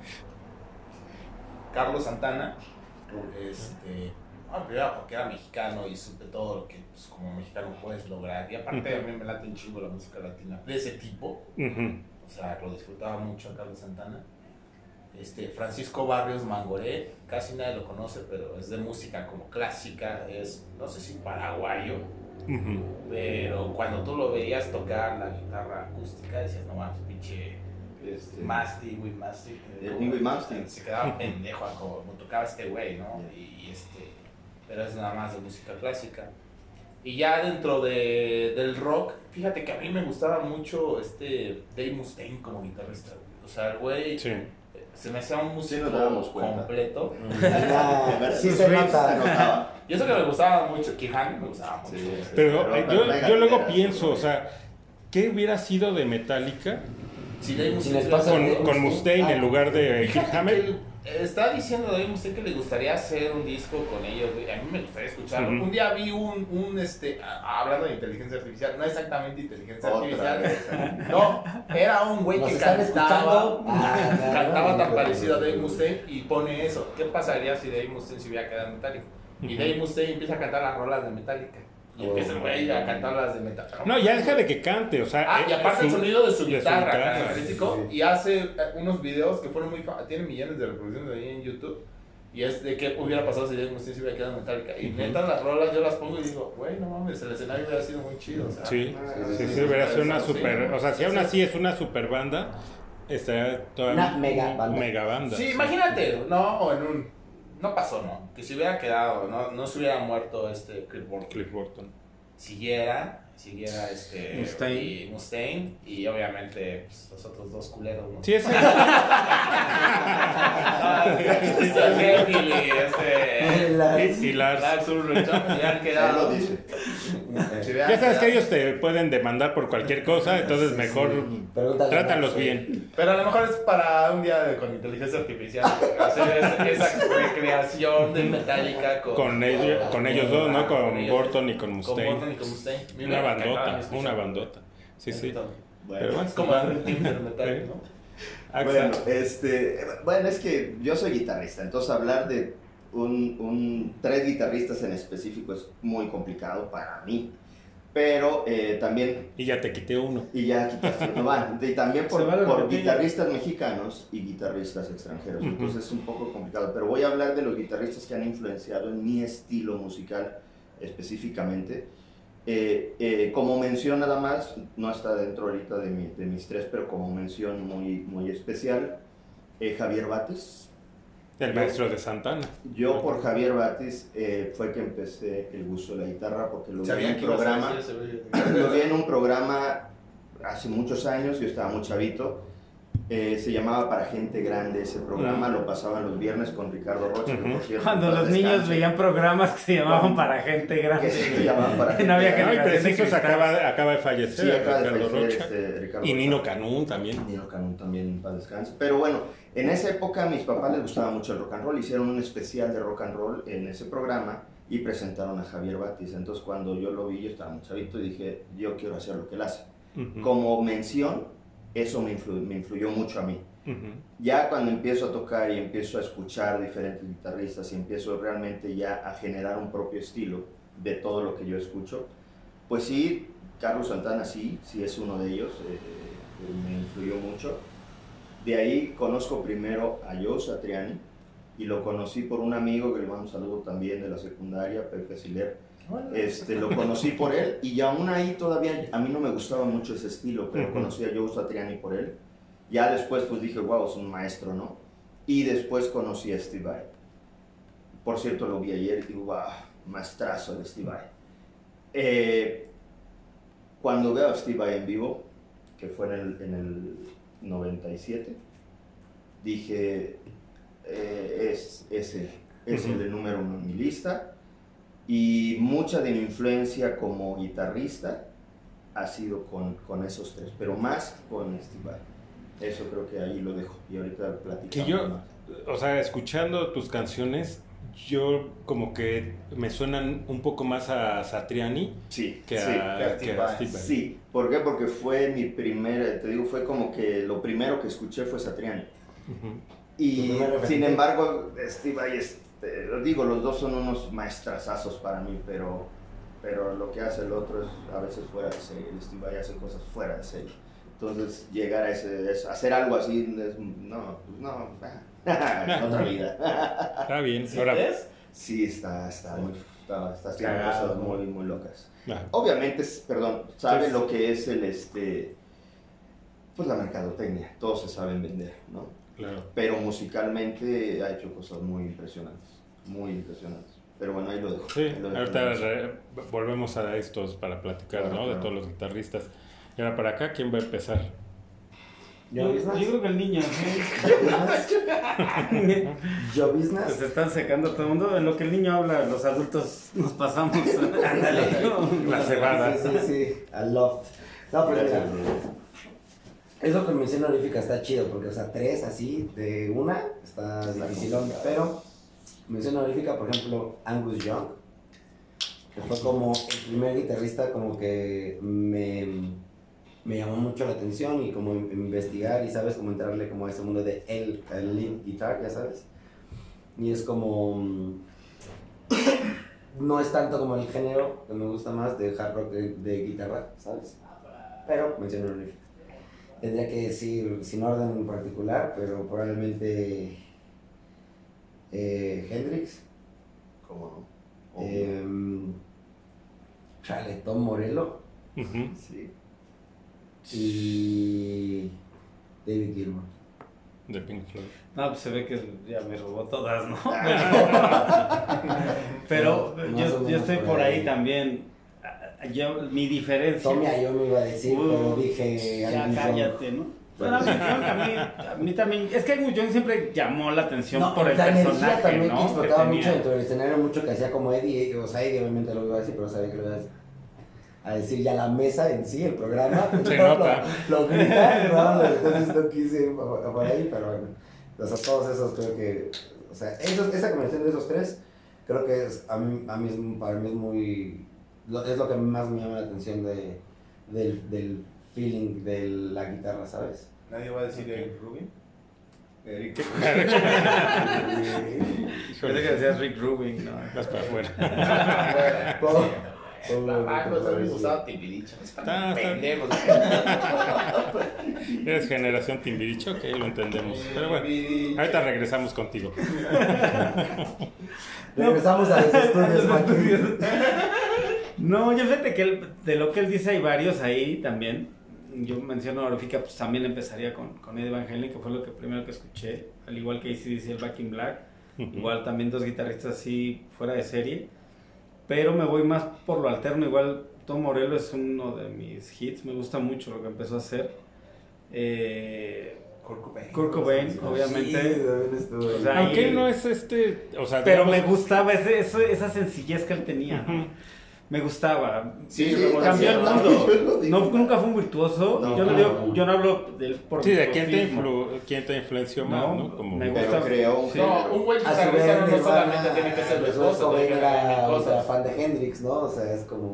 Carlos Santana, este No, primero porque era mexicano y supe todo lo que pues, como mexicano puedes lograr. Y aparte a mí me late un chingo la música latina de ese tipo. O sea, lo disfrutaba mucho a Carlos Santana. Este, Francisco Barrios Mangoré, casi nadie lo conoce, pero es de música como clásica, es, no sé si paraguayo, pero cuando tú lo veías tocar la guitarra acústica, decías, no mames, pinche Este, Masti, Wee Masti. Se quedaba pendejo a como tocaba este güey, ¿no? Y, y este, pero es nada más de música clásica. Y ya dentro de, del rock, fíjate que a mí me gustaba mucho este Dave Mustaine como guitarrista. O sea, el güey Sí. se me hacía un músico nos dábamos cuenta. completo. Ah, sí Sus se nota. notaba. Y eso que me gustaba mucho, Kihan me gustaba mucho. Sí. Pero Pero- eh, yo, venga, yo luego pienso, o sea, ¿qué hubiera sido de Metallica Si Dave Mustaine con, con Mustaine en lugar de Kirk Hammett? Está diciendo Dave Mustaine que le gustaría hacer un disco con ellos, güey. A mí me gustaría escucharlo. Un día vi un, un este, a- hablando de inteligencia artificial, no exactamente inteligencia Otra artificial. vez. No, era un güey ¿Nos que cantaba, escuchando? Ah, no, cantaba no, tan parecido a Dave. Mustaine y pone eso. ¿Qué pasaría si Dave Mustaine se hubiera quedado en Metallica? Y Ujú. Dave Mustaine empieza a cantar las rolas de Metallica. Y empieza el güey a cantar las de Metallica. No, ya deja de que cante, o sea. Ah, eh, y aparte el sonido de su de su guitarra, guitarra, característico, sí. y hace eh, unos videos que fueron muy tienen millones de reproducciones ahí en YouTube. Y es de qué hubiera pasado si Dave Mustaine se hubiera quedado en Metallica. Y neta, las rolas yo las pongo y digo, güey, no mames, el escenario hubiera sido muy chido. O sea, Sí, Sí, sí, sí, sí, hubiera sido una sí, super. O sea, si aún sí. así es una super banda, estaría toda Una mega banda. mega banda. Sí, imagínate, no, o en un. No pasó, ¿no? Que se hubiera quedado, no, no se hubiera muerto este Cliff Burton. Cliff Burton. Siguiera, siguiera este. Mustaine. Y Mustaine, y obviamente pues, los otros dos culeros, ¿no? Sí, ese. Este, este. La- y, y Lars. Ya quedado. Ya sabes que ellos te pueden demandar por cualquier cosa, entonces Sí, mejor trátalos Lars, bien. Pero a lo mejor es para un día de- con inteligencia artificial. Hacer esa, esa recreación de Metallica con, Con ellos, con ellos dos, ¿no? Con. Burton y con Con Mustaine. Burton y con Mustaine. Bandota, una bandota. Sí, sí. Pero Pero bueno, Es como del metal, ¿no? Bueno, este, bueno, es que yo soy guitarrista, entonces hablar de un, un- tres guitarristas en específico es muy complicado para mí. Pero eh, también, Y ya te quité uno. y ya quitaste, no van, y también por, por guitarristas mexicanos y guitarristas extranjeros, Ujú. entonces es un poco complicado. Pero voy a hablar de los guitarristas que han influenciado en mi estilo musical específicamente. Eh, eh, como mención nada más, no está dentro ahorita de, mi- de mis tres, pero como mención muy, muy especial, eh, Javier Bates. El maestro de Santana. Yo por Javier Batis eh, fue que empecé el gusto de la guitarra porque lo vi en un programa, lo vi en un programa hace muchos años, yo estaba muy chavito, eh, se llamaba Para Gente Grande ese programa, Mm. lo pasaban los viernes con Ricardo Rocha. que, por Ujú. cierto, Cuando los niños descanse, veían programas que se llamaban para gente que grande. se llamaban Para No había Gente No, y Grande. preciso se cristal. acaba, acaba de fallecer Sí, acaba de Ricardo fallecer Rocha. este, Ricardo Y Rocha. Nino Canún también. Nino Canún también en paz descanse. Pero bueno, en esa época a mis papás les gustaba mucho el rock and roll. Hicieron un especial de rock and roll en ese programa y presentaron a Javier Batis. Entonces cuando yo lo vi, yo estaba muy chavito y dije, yo quiero hacer lo que él hace. Ujú, Como mención, eso me, influ- me influyó mucho a mí. Ya cuando empiezo a tocar y empiezo a escuchar diferentes guitarristas y empiezo realmente ya a generar un propio estilo de todo lo que yo escucho, pues sí, Carlos Santana sí, sí es uno de ellos, eh, eh, me influyó mucho. De ahí conozco primero a Joe Satriani y lo conocí por un amigo que le mando un saludo también de la secundaria, Pepe Siler. Este, lo conocí por él y aún ahí todavía a mí no me gustaba mucho ese estilo, pero Ujú. conocí a Joe Satriani por él. Ya después pues dije, wow, es un maestro, ¿no? Y después conocí a Steve Vai. Por cierto, lo vi ayer y digo, wow, maestrazo de Steve Vai. Eh, cuando veo a Steve Vai en vivo, que fue en el, en el 97, dije, eh, es, es él, es el de número uno en mi lista. Y mucha de mi influencia como guitarrista ha sido con, con esos tres, pero más con Steve Vai. Eso creo que ahí lo dejo. Y ahorita platicamos Que yo- más. O sea, escuchando tus canciones, yo como que me suenan un poco más a Satriani Sí, que sí. a, que a Steve Vai. Sí, ¿por qué? Porque fue mi primera, te digo, fue como que lo primero que escuché fue Satriani. Ujú. Y sin embargo, Steve Vai es Te lo digo, los dos son unos maestrazazos para mí, pero, pero lo que hace el otro es a veces fuera de serie. El Steve Vai hace cosas fuera de serie. Entonces, llegar a ese, es- hacer algo así, es- no, pues no, otra vida. Está bien. ¿Sí ves? Sí, está, está muy, está, está haciendo Cagado, cosas ¿no? muy, muy locas. ah, Obviamente, perdón, sabe Sí. lo que es el, este, pues la mercadotecnia, todos se saben vender, ¿no? Claro. Pero musicalmente ha hecho cosas muy impresionantes, muy impresionantes. Pero bueno, ahí lo dejo. Sí, ahí lo dejo. ahorita re- volvemos a estos para platicar, Claro, ¿no? De claro. todos los guitarristas. Y ahora para acá, ¿quién va a empezar? Yo, yo creo que el niño, ¿sí? Yo Business. se están secando todo el mundo. En lo que el niño habla, los adultos nos pasamos. Ándale. La cebada. Sí, sí, sí, al loft. No, pero. Eso con mención honorífica está chido, porque, o sea, tres así de una está complicado. pero mención honorífica, por ejemplo, Angus Young, que fue como el primer guitarrista como que me, me llamó mucho la atención y como investigar y, ¿sabes? Como entrarle como a ese mundo de el, el lead guitar, ya sabes. Y es como... No es tanto como el género que me gusta más de hard rock de, de guitarra, ¿sabes? Pero mención honorífica. Tendría que decir, sin orden en particular, pero probablemente eh, Hendrix, ¿Cómo no? eh, chale, Tom Morello. Sí. y David Gilmour. De Pink Floyd. No, pues se ve que ya me robó todas, ¿no? Pero yo, yo estoy por por ahí ahí. también. Yo, mi diferencia. Tommy yo me iba a decir, Uh, pero dije Ya cállate, ¿no? Bueno, a mí, a mí también. Es que Young siempre llamó la atención No, por el la energía personaje, también ¿no? que explotaba mucho dentro del escenario, mucho que hacía como Eddie, o sea, Eddie obviamente lo iba a decir, pero sabía que lo iba a decir. A decir ya la mesa en sí, el programa. Se lo- nota. Lo, grita, ¿no? Entonces no quise ir por, por ahí, pero bueno. O sea, todos esos creo que. O sea, esos, esa combinación de esos tres, creo que es, a mí, a mí es, para mí es muy. Lo- es lo que más me llama la atención de, del, del feeling de la guitarra, ¿sabes? Nadie va a decir Eric Rubin. Eric. Creo que decías Rick Rubin, ¿no? Vas para afuera. Todo- todo- Ah, pues a mí me todo- gustaba Timbiriche. Está- está- Pendejos. Eres generación Timbiriche, ok, lo entendemos. Pero bueno, ahorita regresamos contigo. Regresamos a los estudios, Joaquín. No, yo fíjate que él- de lo que él dice hay varios ahí también. Yo menciono honorífica, pues también empezaría con, con Eddie Van Halen, que fue lo que primero que escuché. Al igual que ACDC, el Back in Black. Igual también dos guitarristas así fuera de serie. Pero me voy más por lo alterno. Igual Tom Morello es uno de mis hits. Me gusta mucho lo que empezó a hacer. Eh, Kurt Cobain. Kurt Cobain, obviamente. Sí. O sea, Aunque no es este, o sea, Pero me gustaba ese, esa sencillez que él tenía. ¿no? Me gustaba. Sí, Sí, Cambió el mundo. No, nunca fue un virtuoso. No, yo, no no, digo- no. yo no hablo de él por Sí, de quién te, influ- quién te influenció más, No. Como me Pero gusta. creó un Sí. No, un buen guitarrista no solamente tiene que ser virtuoso, tiene que cosas. fan de Hendrix, ¿no? O sea, es como...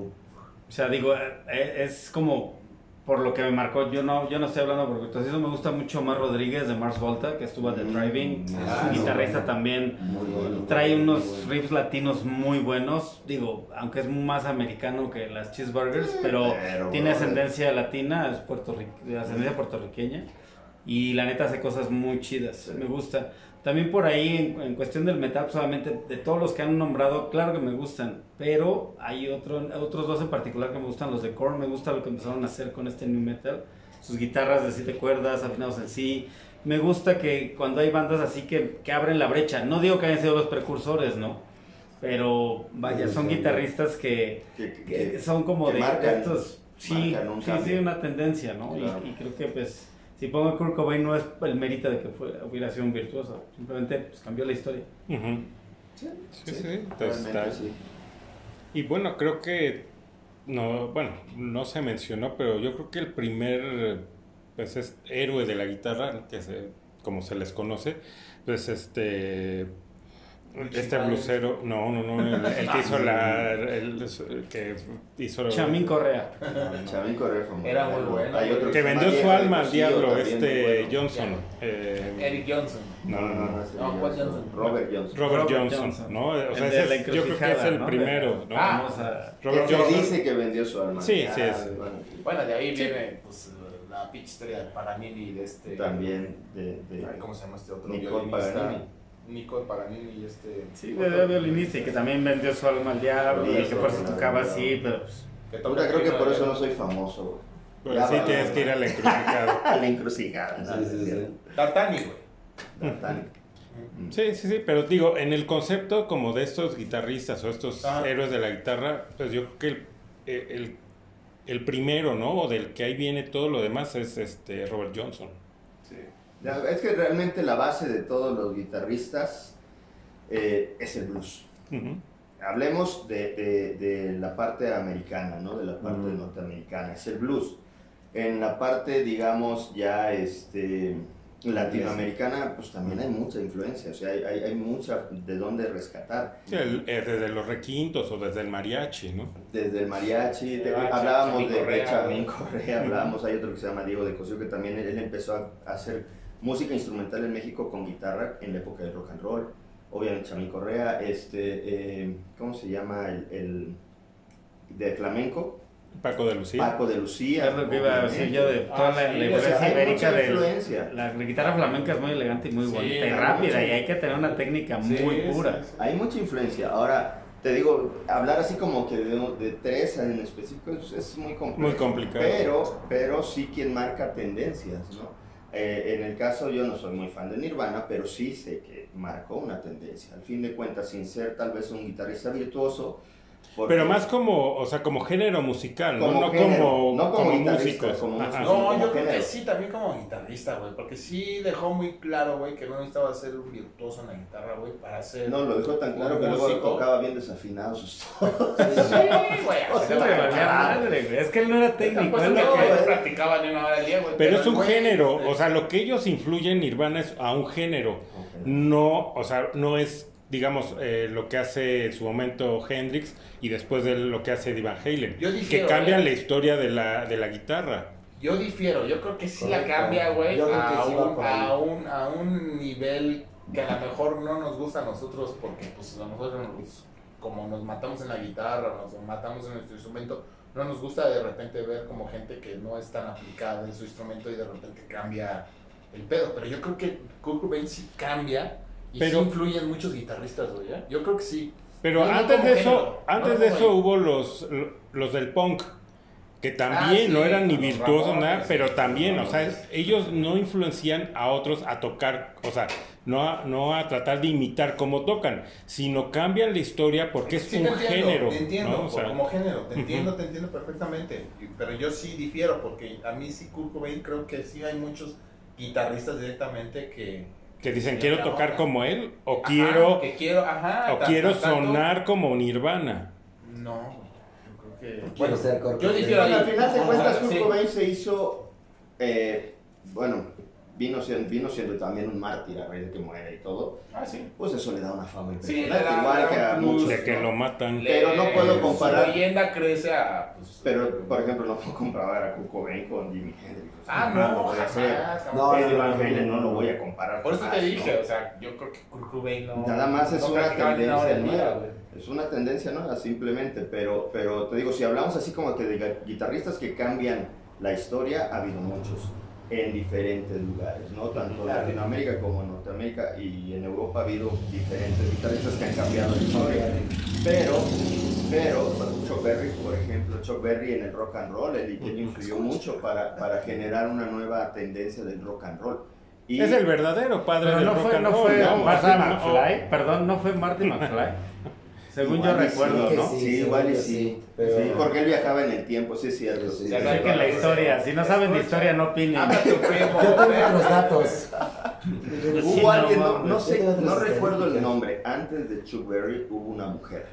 O sea, digo, eh, es como por lo que me marcó. Yo no, yo no estoy hablando por virtuosismo. Me gusta mucho Omar Rodríguez de Mars Volta, que estuvo de Mm, Driving. ah, un no, guitarrista bueno. también. Bueno. Trae unos riffs latinos muy buenos. Digo, aunque es más americano que las cheeseburgers, pero, pero, tiene ascendencia latina, es puertorri- de ascendencia puertorriqueña. Y la neta hace cosas muy chidas. Me gusta. También por ahí, en, en cuestión del metal, solamente de todos los que han nombrado, claro que me gustan. Pero hay otro, otros dos en particular que me gustan. Los de Korn, me gusta lo que empezaron a hacer con este new metal. Sus guitarras de siete cuerdas, afinados en sí. Me gusta que cuando hay bandas así que, que abren la brecha. No digo que hayan sido los precursores, ¿no? Pero vaya, son guitarristas que, Que- que- son como que de marcan- estos sí marcan un sí sí una tendencia no Y- Claro. y, creo que pues si pongo a Kurt Cobain no es el mérito de que fue, hubiera sido un virtuoso simplemente pues cambió la historia. Sí, Sí, sí, entonces sí. Y bueno, creo que no, bueno, no se mencionó, pero yo creo que el primer pues es héroe de la guitarra, que se, como se les conoce, pues este Este blusero, no, no, no, el, el que hizo la. El, el que hizo. Chamín Correa. Chamín Correa fue muy Era muy bueno. Hay otro Que vendió su alma al diablo, este bueno. Johnson. Eh, Eric Johnson. no, no, no. No, ¿cuál Johnson? Robert Johnson. Robert, Robert Johnson. ¿no? O sea, ese es- yo creo que es el ¿no? primero, ¿no? Ah, Vamos a... Robert Que Johnson. dice que vendió su alma. Sí, Ah, sí es. bueno, Bueno, de ahí viene pues, la pinche historia de Paganini de este. También de, de ¿Cómo se llama este otro? Nicole? Paganini. Nicole Paganini y este. Sí, de, de violinista y que también vendió su alma al diablo y que por eso tocaba sí. así, pero pues... Que creo que por eso no soy famoso, güey. Pero Ya sí va, tienes va, que ir a la encrucijada. A la encrucijada. Sí, sí, sí. Tartani, güey. Tartán. Sí, sí, sí, pero digo, en el concepto como de estos guitarristas o estos Ajá. héroes de la guitarra, pues yo creo que el, el, el primero, ¿no? O del que ahí viene todo lo demás es este Robert Johnson. Es que realmente la base de todos los guitarristas eh, es el blues. Ujú. Hablemos de, de- de la parte americana, ¿no? De la parte Ujú. norteamericana, es el blues. En la parte, digamos, ya este, latinoamericana, pues también hay mucha influencia, o sea, hay, hay, hay mucha de dónde rescatar. Sí, el- eh, desde los requintos o desde el mariachi, ¿no? Desde el mariachi, de- Ah, hablábamos de, Correa. Chamín Correa, hablábamos, hay otro que se llama Diego de Cosío, que también él, él empezó a hacer música instrumental en México con guitarra en la época del rock and roll. Obviamente Chamín Correa, este, eh, ¿cómo se llama? El, el de flamenco, Paco de Lucía. Paco de Lucía. Es lo que iba a decir yo de toda Ah, la, sí, la o sea, ibérica de influencia. la guitarra flamenca es muy elegante y muy Sí, bonita y hay rápida y hay que tener una técnica Sí, muy pura. sí. Hay mucha influencia. Ahora, te digo, hablar así como que de, de tres en específico es, es muy complicado. Muy complicado. Pero, pero sí quien marca tendencias, ¿no? Eh, en el caso, yo no soy muy fan de Nirvana, pero sí sé que marcó una tendencia. Al fin de cuentas, sin ser tal vez un guitarrista virtuoso. Porque- Pero más como, o sea, como género musical, ¿no? Como no, género, como, no como como guitarrista, músicos. como Ajá. músicos. No, como yo creo que sí, también como guitarrista, güey. Porque sí dejó muy claro, güey, que no necesitaba ser un virtuoso en la guitarra, güey, para ser. No, lo dejó tan claro que luego Músico. tocaba bien desafinado sus tonos. Sí, güey. Sí, güey. Es que él no era técnico, Pues es no, que... practicaba ni una hora al día, güey. Pero es un güey, género, este, o sea, lo que ellos influyen Nirvana es a un género. No, o sea, no es, digamos, eh, lo que hace en su momento Hendrix y después de lo que hace Eddie Van Halen. Yo que difiero, cambian ¿eh? la historia de la, de la guitarra. Yo difiero, yo creo que sí la cambia, güey, que a, sí un, a, un, a un nivel que a lo mejor no nos gusta a nosotros porque pues a lo mejor nos- como nos matamos en la guitarra, nos matamos en nuestro instrumento, no nos gusta de repente ver como gente que no es tan aplicada en su instrumento y de repente cambia el pedo. Pero yo creo que Kurt Cobain sí cambia y Pero- sí influyen muchos guitarristas, güey, ¿eh? Yo creo que sí. Pero No, antes de eso, antes no de eso hubo los, los del punk, que también Ah, sí, no eran ni virtuosos Ramones, nada, pero también, o sea, ellos no influencian a otros a tocar, o sea, no a, no a tratar de imitar cómo tocan, sino cambian la historia porque es Sí, un te entiendo, género. Te entiendo. O sea, como género, te entiendo, te entiendo perfectamente. Pero yo sí difiero, porque a mí sí Kurt Cobain creo que sí hay muchos guitarristas directamente que... que dicen, quiero la tocar onda. como él, o Ajá, quiero, que quiero, ajá, o tan- quiero tan- tanto- sonar como Nirvana. No, yo creo que... Quiero ser yo Bueno, ahí. al final de cuentas, Kurt sí. Cobain se hizo, eh, bueno, vino siendo, vino siendo también un mártir a raíz de que muere y todo. Ah, sí. Pues eso le da una fama Sí, da- igual da que a muchos. De que ¿no? lo matan. Pero no puedo comparar- leyenda crece a... pues, Pero, por ejemplo, no puedo comparar a Kurt Cobain con Jimi Hendrix. Ah, lo no, voy a hacer. No, no, no, no, no lo no. voy a comparar. Por eso te dije, ¿no? o sea, yo creo que Kurt Cobain no... Nada más es no una tendencia nueva. güey. Es una tendencia nueva, simplemente. Pero, pero te digo, si hablamos así como que de gui- guitarristas que cambian la historia, ha habido muchos en diferentes lugares, ¿no? Tanto en Latinoamérica como en Norteamérica y en Europa ha habido diferentes guitarristas que han cambiado la historia. Pero, pero, Chuck Berry, por ejemplo, Chuck Berry en el rock and roll, él, él influyó mucho para, para generar una nueva tendencia del rock and roll. Y Es el verdadero padre Pero del no rock fue, and no roll, fue ¿no? Marty Ajá, McFly, perdón, no fue Marty McFly. Según Igual yo recuerdo, sí, ¿no? sí. Sí, igual y sí. sí, pero- Sí, porque él viajaba en el tiempo, sí es cierto. Sí, sí, sí. sí. Chequen la historia, si no saben de historia no opinen. Habla tu primo, Yo tengo otros datos. Hubo alguien, no, no sé, no recuerdo el nombre. Antes de Chuck Berry hubo una mujer.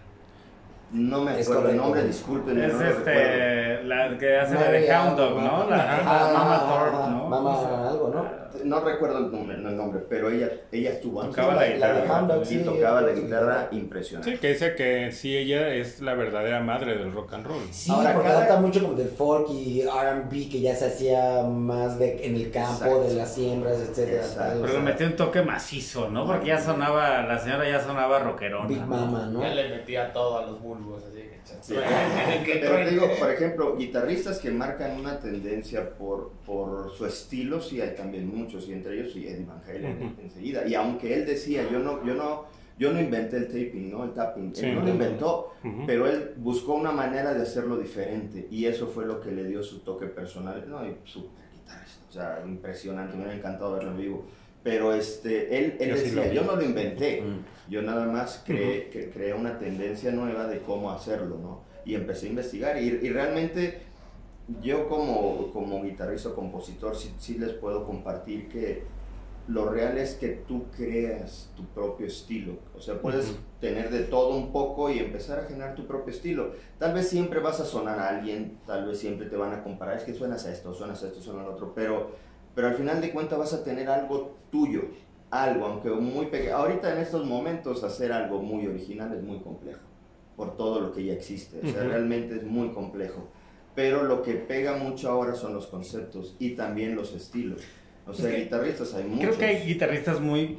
No me acuerdo el nombre, disculpen. Es no lo recuerdo. este, la que hace la de Hound Dog, ¿no? La Mama Thorpe, ¿no? Mama algo, ¿no? No recuerdo el nombre, el nombre, pero ella, ella estuvo antes. Tocaba la La- la guitarra. sí, tocaba la guitarra impresionante. Sí, que dice que sí, ella es la verdadera madre del rock and roll. Sí, Ahora, porque cada- adapta mucho como del folk y R&B que ya se hacía más de, en el campo, Exacto. de las siembras, etcétera. O Pero sea, le metió un toque macizo, ¿no? Porque ya sonaba, la señora ya sonaba rockerona. Big Mama, ¿no? Ya le metía todo a los bulbos, así Sí. Pero te digo, por ejemplo, guitarristas que marcan una tendencia por, por su estilo, sí hay también muchos, y entre ellos sí Eddie Van Halen enseguida. Y aunque él decía, yo no, yo no, yo no inventé el taping, ¿no? El tapping, Sí. él no lo inventó, pero él buscó una manera de hacerlo diferente, y eso fue lo que le dio su toque personal. No, y super guitarrista, o sea, impresionante, me hubiera encantado verlo en vivo. Pero este, él, él Yo decía, yo no lo inventé, Mm. yo nada más creé, que creé una tendencia nueva de cómo hacerlo, ¿no? Y empecé a investigar y, y realmente yo como, como guitarrista o compositor sí, sí les puedo compartir que lo real es que tú creas tu propio estilo. O sea, puedes tener de todo un poco y empezar a generar tu propio estilo. Tal vez siempre vas a sonar a alguien, tal vez siempre te van a comparar, es que suenas a esto, suenas a esto, suenas a lo otro, pero, pero al final de cuentas vas a tener algo tuyo, algo, aunque muy pequeño. Ahorita en estos momentos hacer algo muy original es muy complejo, por todo lo que ya existe. O sea, realmente es muy complejo. Pero lo que pega mucho ahora son los conceptos y también los estilos. O sea, Es que guitarristas hay muchos. Creo que hay guitarristas muy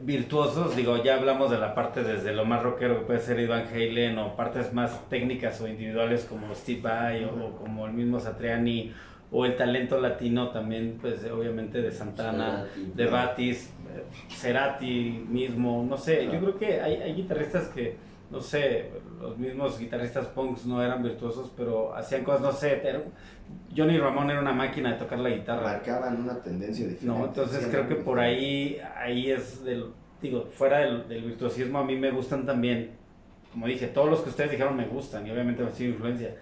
virtuosos, digo, ya hablamos de la parte desde lo más rockero que puede ser Ivan Halen o partes más técnicas o individuales como Steve Vai o, o como el mismo Satriani o el talento latino también, pues obviamente de Santana, Cerati, de. Batis, eh, Cerati mismo, no sé, yo creo que hay, hay guitarristas que, no sé, los mismos guitarristas punks no eran virtuosos, pero hacían cosas, no sé, era- Johnny Ramón era una máquina de tocar la guitarra. marcaban una tendencia diferente. No, entonces creo que por ahí, ahí es del, digo, fuera del, del virtuosismo, a mí me gustan también, como dije, todos los que ustedes dijeron me gustan y obviamente me sido influencia,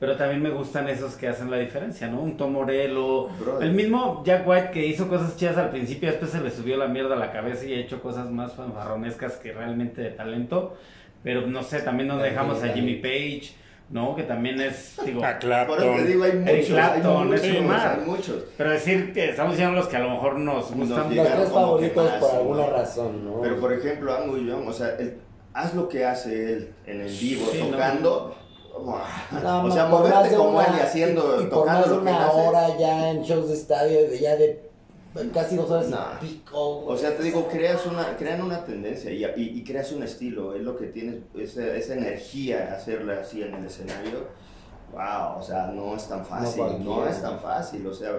pero también me gustan esos que hacen la diferencia, ¿no? Un Tom Morello, Brother. el mismo Jack White que hizo cosas chidas al principio, después se le subió la mierda a la cabeza y ha hecho cosas más fanfarronescas que realmente de talento, pero no sé, también nos dejamos a Jimmy. Page, ¿no? Que también es, digo... A Por eso te Clapton. digo, hay muchos. Clapton, hay muchos, es sumar. hay muchos. Pero decir que estamos diciendo los que a lo mejor nos Nos gustan. Los tres favoritos más, por ¿no? alguna razón, ¿no? Pero por ejemplo, Angus Young, o sea, él- haz lo que hace él en el vivo, Sí, no. tocando. ¡buah! No, o sea, moverte como una- él y haciendo, y, y por tocando más lo que una hace. hora ya en shows de estadio, ya de casi dos horas y pico. O sea, te digo, creas una, crean una tendencia y, y- y creas un estilo, es lo que tienes, esa, esa energía hacerla así en el escenario. Wow, o sea, no es tan fácil, no, es tan fácil, o sea,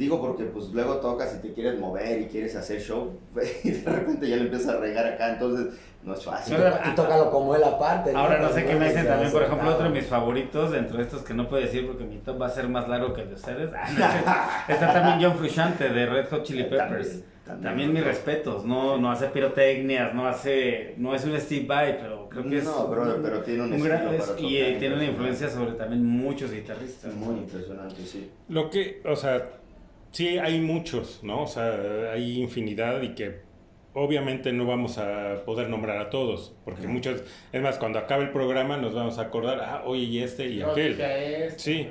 digo porque pues luego tocas y te quieres mover y quieres hacer show y de repente ya le empiezas a regar acá, entonces no es fácil. Pero- y tócalo como él aparte. Ahora no sé qué me dicen también, por ejemplo, otro de mis favoritos, dentro de estos que no puedo decir porque mi top va a ser más largo que el de ustedes. Ah, no, está también John Frusciante de Red Hot Chili Peppers. También, También, también. mis respetos, no, no hace pirotecnias, no hace, no es un Steve Vai, pero creo que es No, brother, pero tiene un un gran- estilo es- para y eh, tiene una influencia sobre también muchos guitarristas. Muy impresionante, sí. Lo que, o sea, sí hay muchos, ¿no? O sea, hay infinidad y que obviamente no vamos a poder nombrar a todos, porque muchos, es más, cuando acabe el programa nos vamos a acordar, ah, oye, y este y aquel. esto, Sí.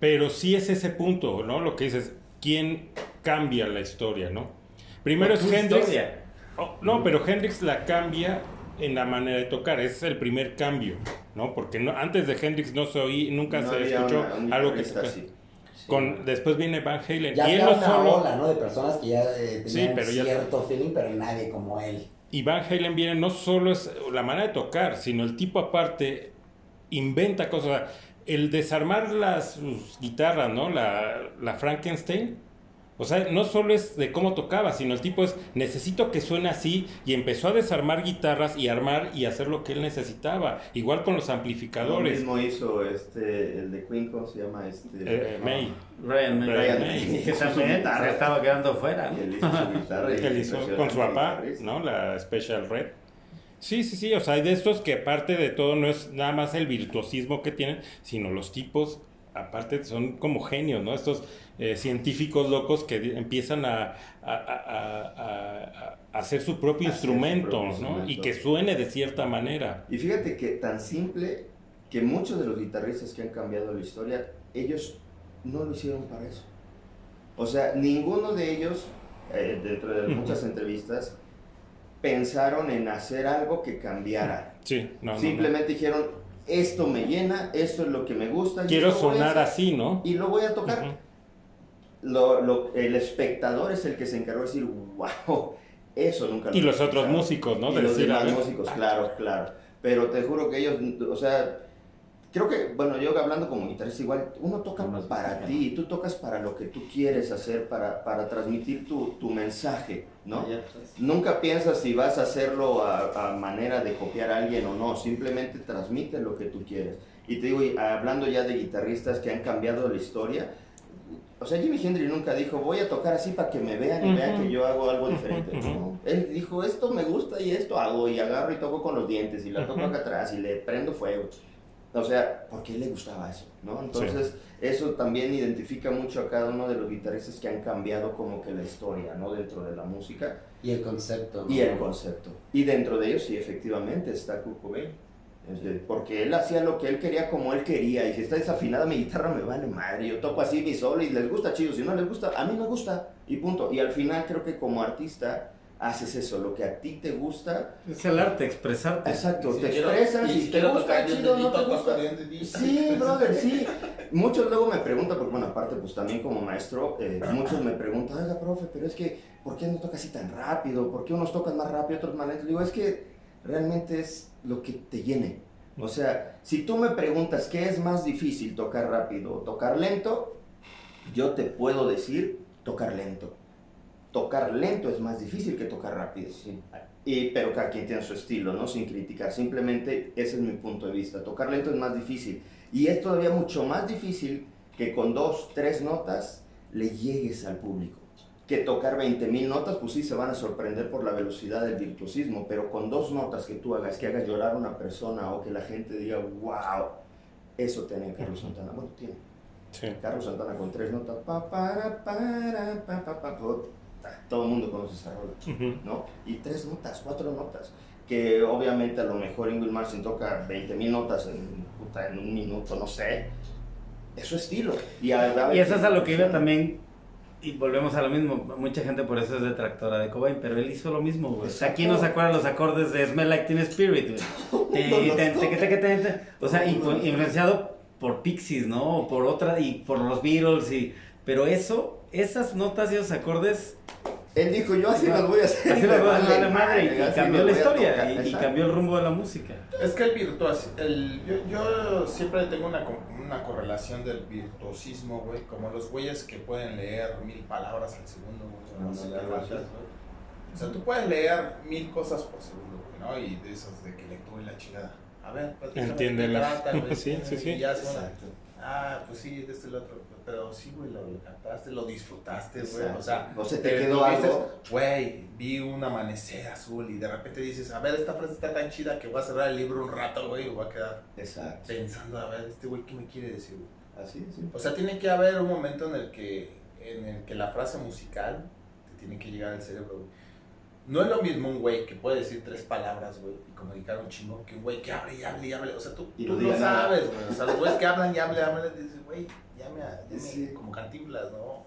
Pero sí es ese punto, ¿no? Lo que dices, ¿quién cambia la historia, no? Primero es Hendrix. historia. Oh, no, pero Hendrix la cambia en la manera de tocar, ese es el primer cambio, ¿no? Porque no, antes de Hendrix no se oí, nunca No se escuchó una- algo que guitarrista toca- así. Con, después viene Van Halen. Ya y él no una solo. ola, ¿no? De personas que ya eh, tenían pero ya- cierto feeling, pero nadie como él. Y Van Halen viene, no solo es la manera de tocar, sino el tipo aparte inventa cosas. El desarmar las sus guitarras, ¿no? La, la Frankenstein. O sea, no solo es de cómo tocaba, sino el tipo es, necesito que suene así, y empezó a desarmar guitarras y armar y hacer lo que él necesitaba. Igual con los Lo amplificadores. mismo hizo este, el de Queen, ¿cómo se llama? Este, Eh, May. Ryan May, Ryan May. que también se estaba quedando fuera. Y él hizo su guitarra. y él hizo con su papá. ¿no? La Special Red. Sí, sí, sí, o sea, hay de estos que aparte de todo no es nada más el virtuosismo que tienen, sino los tipos, aparte son como genios, ¿no? Estos eh, científicos locos que empiezan a, a- a- a- a hacer su propio Hacer su instrumento, propio ¿no? instrumento. Y que suene de cierta manera. Y fíjate que tan simple que muchos de los guitarristas que han cambiado la historia, ellos no lo hicieron para eso. O sea, ninguno de ellos, eh, dentro de muchas entrevistas, pensaron en hacer algo que cambiara. Sí, no, no, Simplemente dijeron, esto me llena, esto es lo que me gusta. Quiero sonar así, ¿no? Y lo voy a tocar. Ujú. Lo- lo- el espectador es el que se encargó de decir, wow, eso nunca lo Y los otros escuchado". músicos, ¿no? Y De los decir, demás músicos, claro, claro. Pero te juro que ellos, o sea, creo que, bueno, yo hablando como guitarrista, igual, uno toca para ti, tú tocas para lo que tú quieres hacer, para, para transmitir tu, tu mensaje, ¿no? Ya, pues. Nunca piensas si vas a hacerlo a, a manera de copiar a alguien o no, simplemente transmite lo que tú quieres. Y te digo, y hablando ya de guitarristas que han cambiado la historia, o sea, Jimi Hendrix nunca dijo, voy a tocar así para que me vean y vean Ujú. que yo hago algo diferente. Ujú. No, Él dijo, esto me gusta y esto hago, y agarro y toco con los dientes, y la toco acá atrás, y le prendo fuego. O sea, porque a él le gustaba eso, ¿no? Entonces, eso también identifica mucho a cada uno de los guitarristas que han cambiado como que la historia, ¿no? Dentro de la música. Y el concepto. ¿no? Y el concepto. Y dentro de ellos, sí, efectivamente, está Kurt Cobain. Este, Porque él hacía lo que él quería como él quería. Y si está desafinada mi guitarra, me vale madre. Yo toco así mi solo y les gusta chido. Si no les gusta, a mí me gusta. Y punto. Y al final creo que como artista haces eso, lo que a ti te gusta. Es el arte, expresarte. Exacto, Si te quiero- expresas. y Si, si te gusta chido, no te gusta. Sí, brother, sí. Muchos luego me preguntan, porque bueno, aparte pues también como maestro, eh, muchos me preguntan, oiga, profe, pero es que, ¿por qué no toca así tan rápido? ¿Por qué unos tocan más rápido, otros más lento? Digo, es que realmente es lo que te llene. O sea, si tú me preguntas qué es más difícil, tocar rápido o tocar lento, yo te puedo decir tocar lento. Tocar lento es más difícil que tocar rápido. Sí. Y, pero cada quien tiene su estilo, ¿no? Sin criticar. Simplemente ese es mi punto de vista. Tocar lento es más difícil. Y es todavía mucho más difícil que con dos, tres notas le llegues al público. Que tocar 20.000 notas, pues sí se van a sorprender por la velocidad del virtuosismo, pero con dos notas que tú hagas, que hagas llorar a una persona o que la gente diga, wow, eso tiene Carlos Santana. Bueno, tiene. Sí. Carlos Santana con tres notas, pa, para, para, pa, pa, pa, todo el mundo conoce esa rola. Ujú. ¿no? Y tres notas, cuatro notas. Que obviamente a lo mejor Ingrid Martin toca 20.000 notas en, puta, en un minuto, no sé. Es su estilo. Y, a- Y eso es a lo que iba también. Y volvemos a lo mismo. Mucha gente por eso es detractora de Cobain, pero él hizo lo mismo, güey. Exacto. Aquí no se acuerdan los acordes de Smell Like Teen Spirit, güey. O sea, influ- influenciado por Pixies, ¿no? O por otra, y por los Beatles, y. Pero eso, esas notas y esos acordes, Él dijo, yo así las voy a hacer. así las voy a la madre, y, y cambió la historia, tocar". y- y, cambió el rumbo de la música. Es que el virtuos, el, yo, yo siempre tengo una, una correlación del virtuosismo, güey, como los güeyes que pueden leer mil palabras al segundo, güey, o No, no sé qué güey. O sea, tú puedes leer mil cosas por segundo, güey, ¿no? Y de esas de que lectura y la chingada. A ver, qué Entiéndelas. Sí, sí, sí. Y ya. Ah, pues sí, de este y el otro. Pero sí, güey, lo, lo cantaste, lo disfrutaste, güey. Exacto. O sea, O se te te quedó algo. Güey, vi un amanecer azul y de repente dices, a ver, esta frase está tan chida que voy a cerrar el libro un rato, güey, y voy a quedar Exacto. pensando, a ver, este güey, ¿qué me quiere decir, güey? Así, sí. O sea, tiene que haber un momento en el que, en el que la frase musical te tiene que llegar al cerebro, güey. No es lo mismo un güey que puede decir tres palabras, güey, y comunicar un chingo, que un güey que hable y hable y hable. O sea, tú, Y tú no no nada. sabes, güey. O sea, los güeyes que hablan y hablan y hablan, dices, güey, Sí. como cantinflas, ¿no?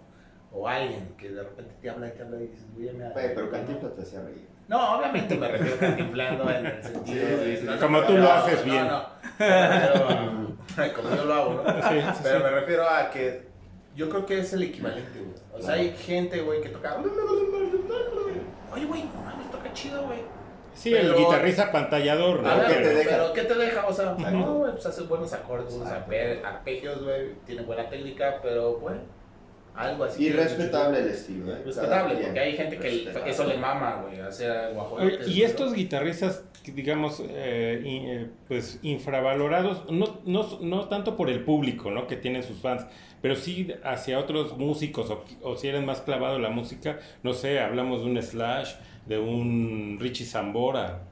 O alguien que de repente te habla y te habla y dices, güey, a. Güey, pero Cantinflas te hacía reír. No, obviamente me refiero a cantinflando en el sentido Sí, de. sí, no, no, Como no, tú lo no, haces no, bien. No, Me a- como yo lo hago, ¿no? Sí, sí, Pero sí. me refiero a que yo creo que es el equivalente, güey. O sea, hay gente, güey, que toca. Oye, güey, no mames, toca chido, güey. Sí, el Pero- guitarrista pantallador, ¿no? ¿qué te Pero- deja? pero ¿qué te deja? O sea, no, güey, pues hace buenos acordes, arpegios, güey. Tiene buena técnica, pero, güey, algo así. Y respetable el estilo, ¿eh? Respetable, porque hay gente que eso le mama, güey, hacer guajolotes. Y estos guitarristas, digamos, eh, in- eh, pues infravalorados, no, no, no tanto por el público, ¿no? Que tienen sus fans, pero sí hacia otros músicos, o, o si eres más clavado en la música, no sé, hablamos de un Slash, de un Richie Zambora.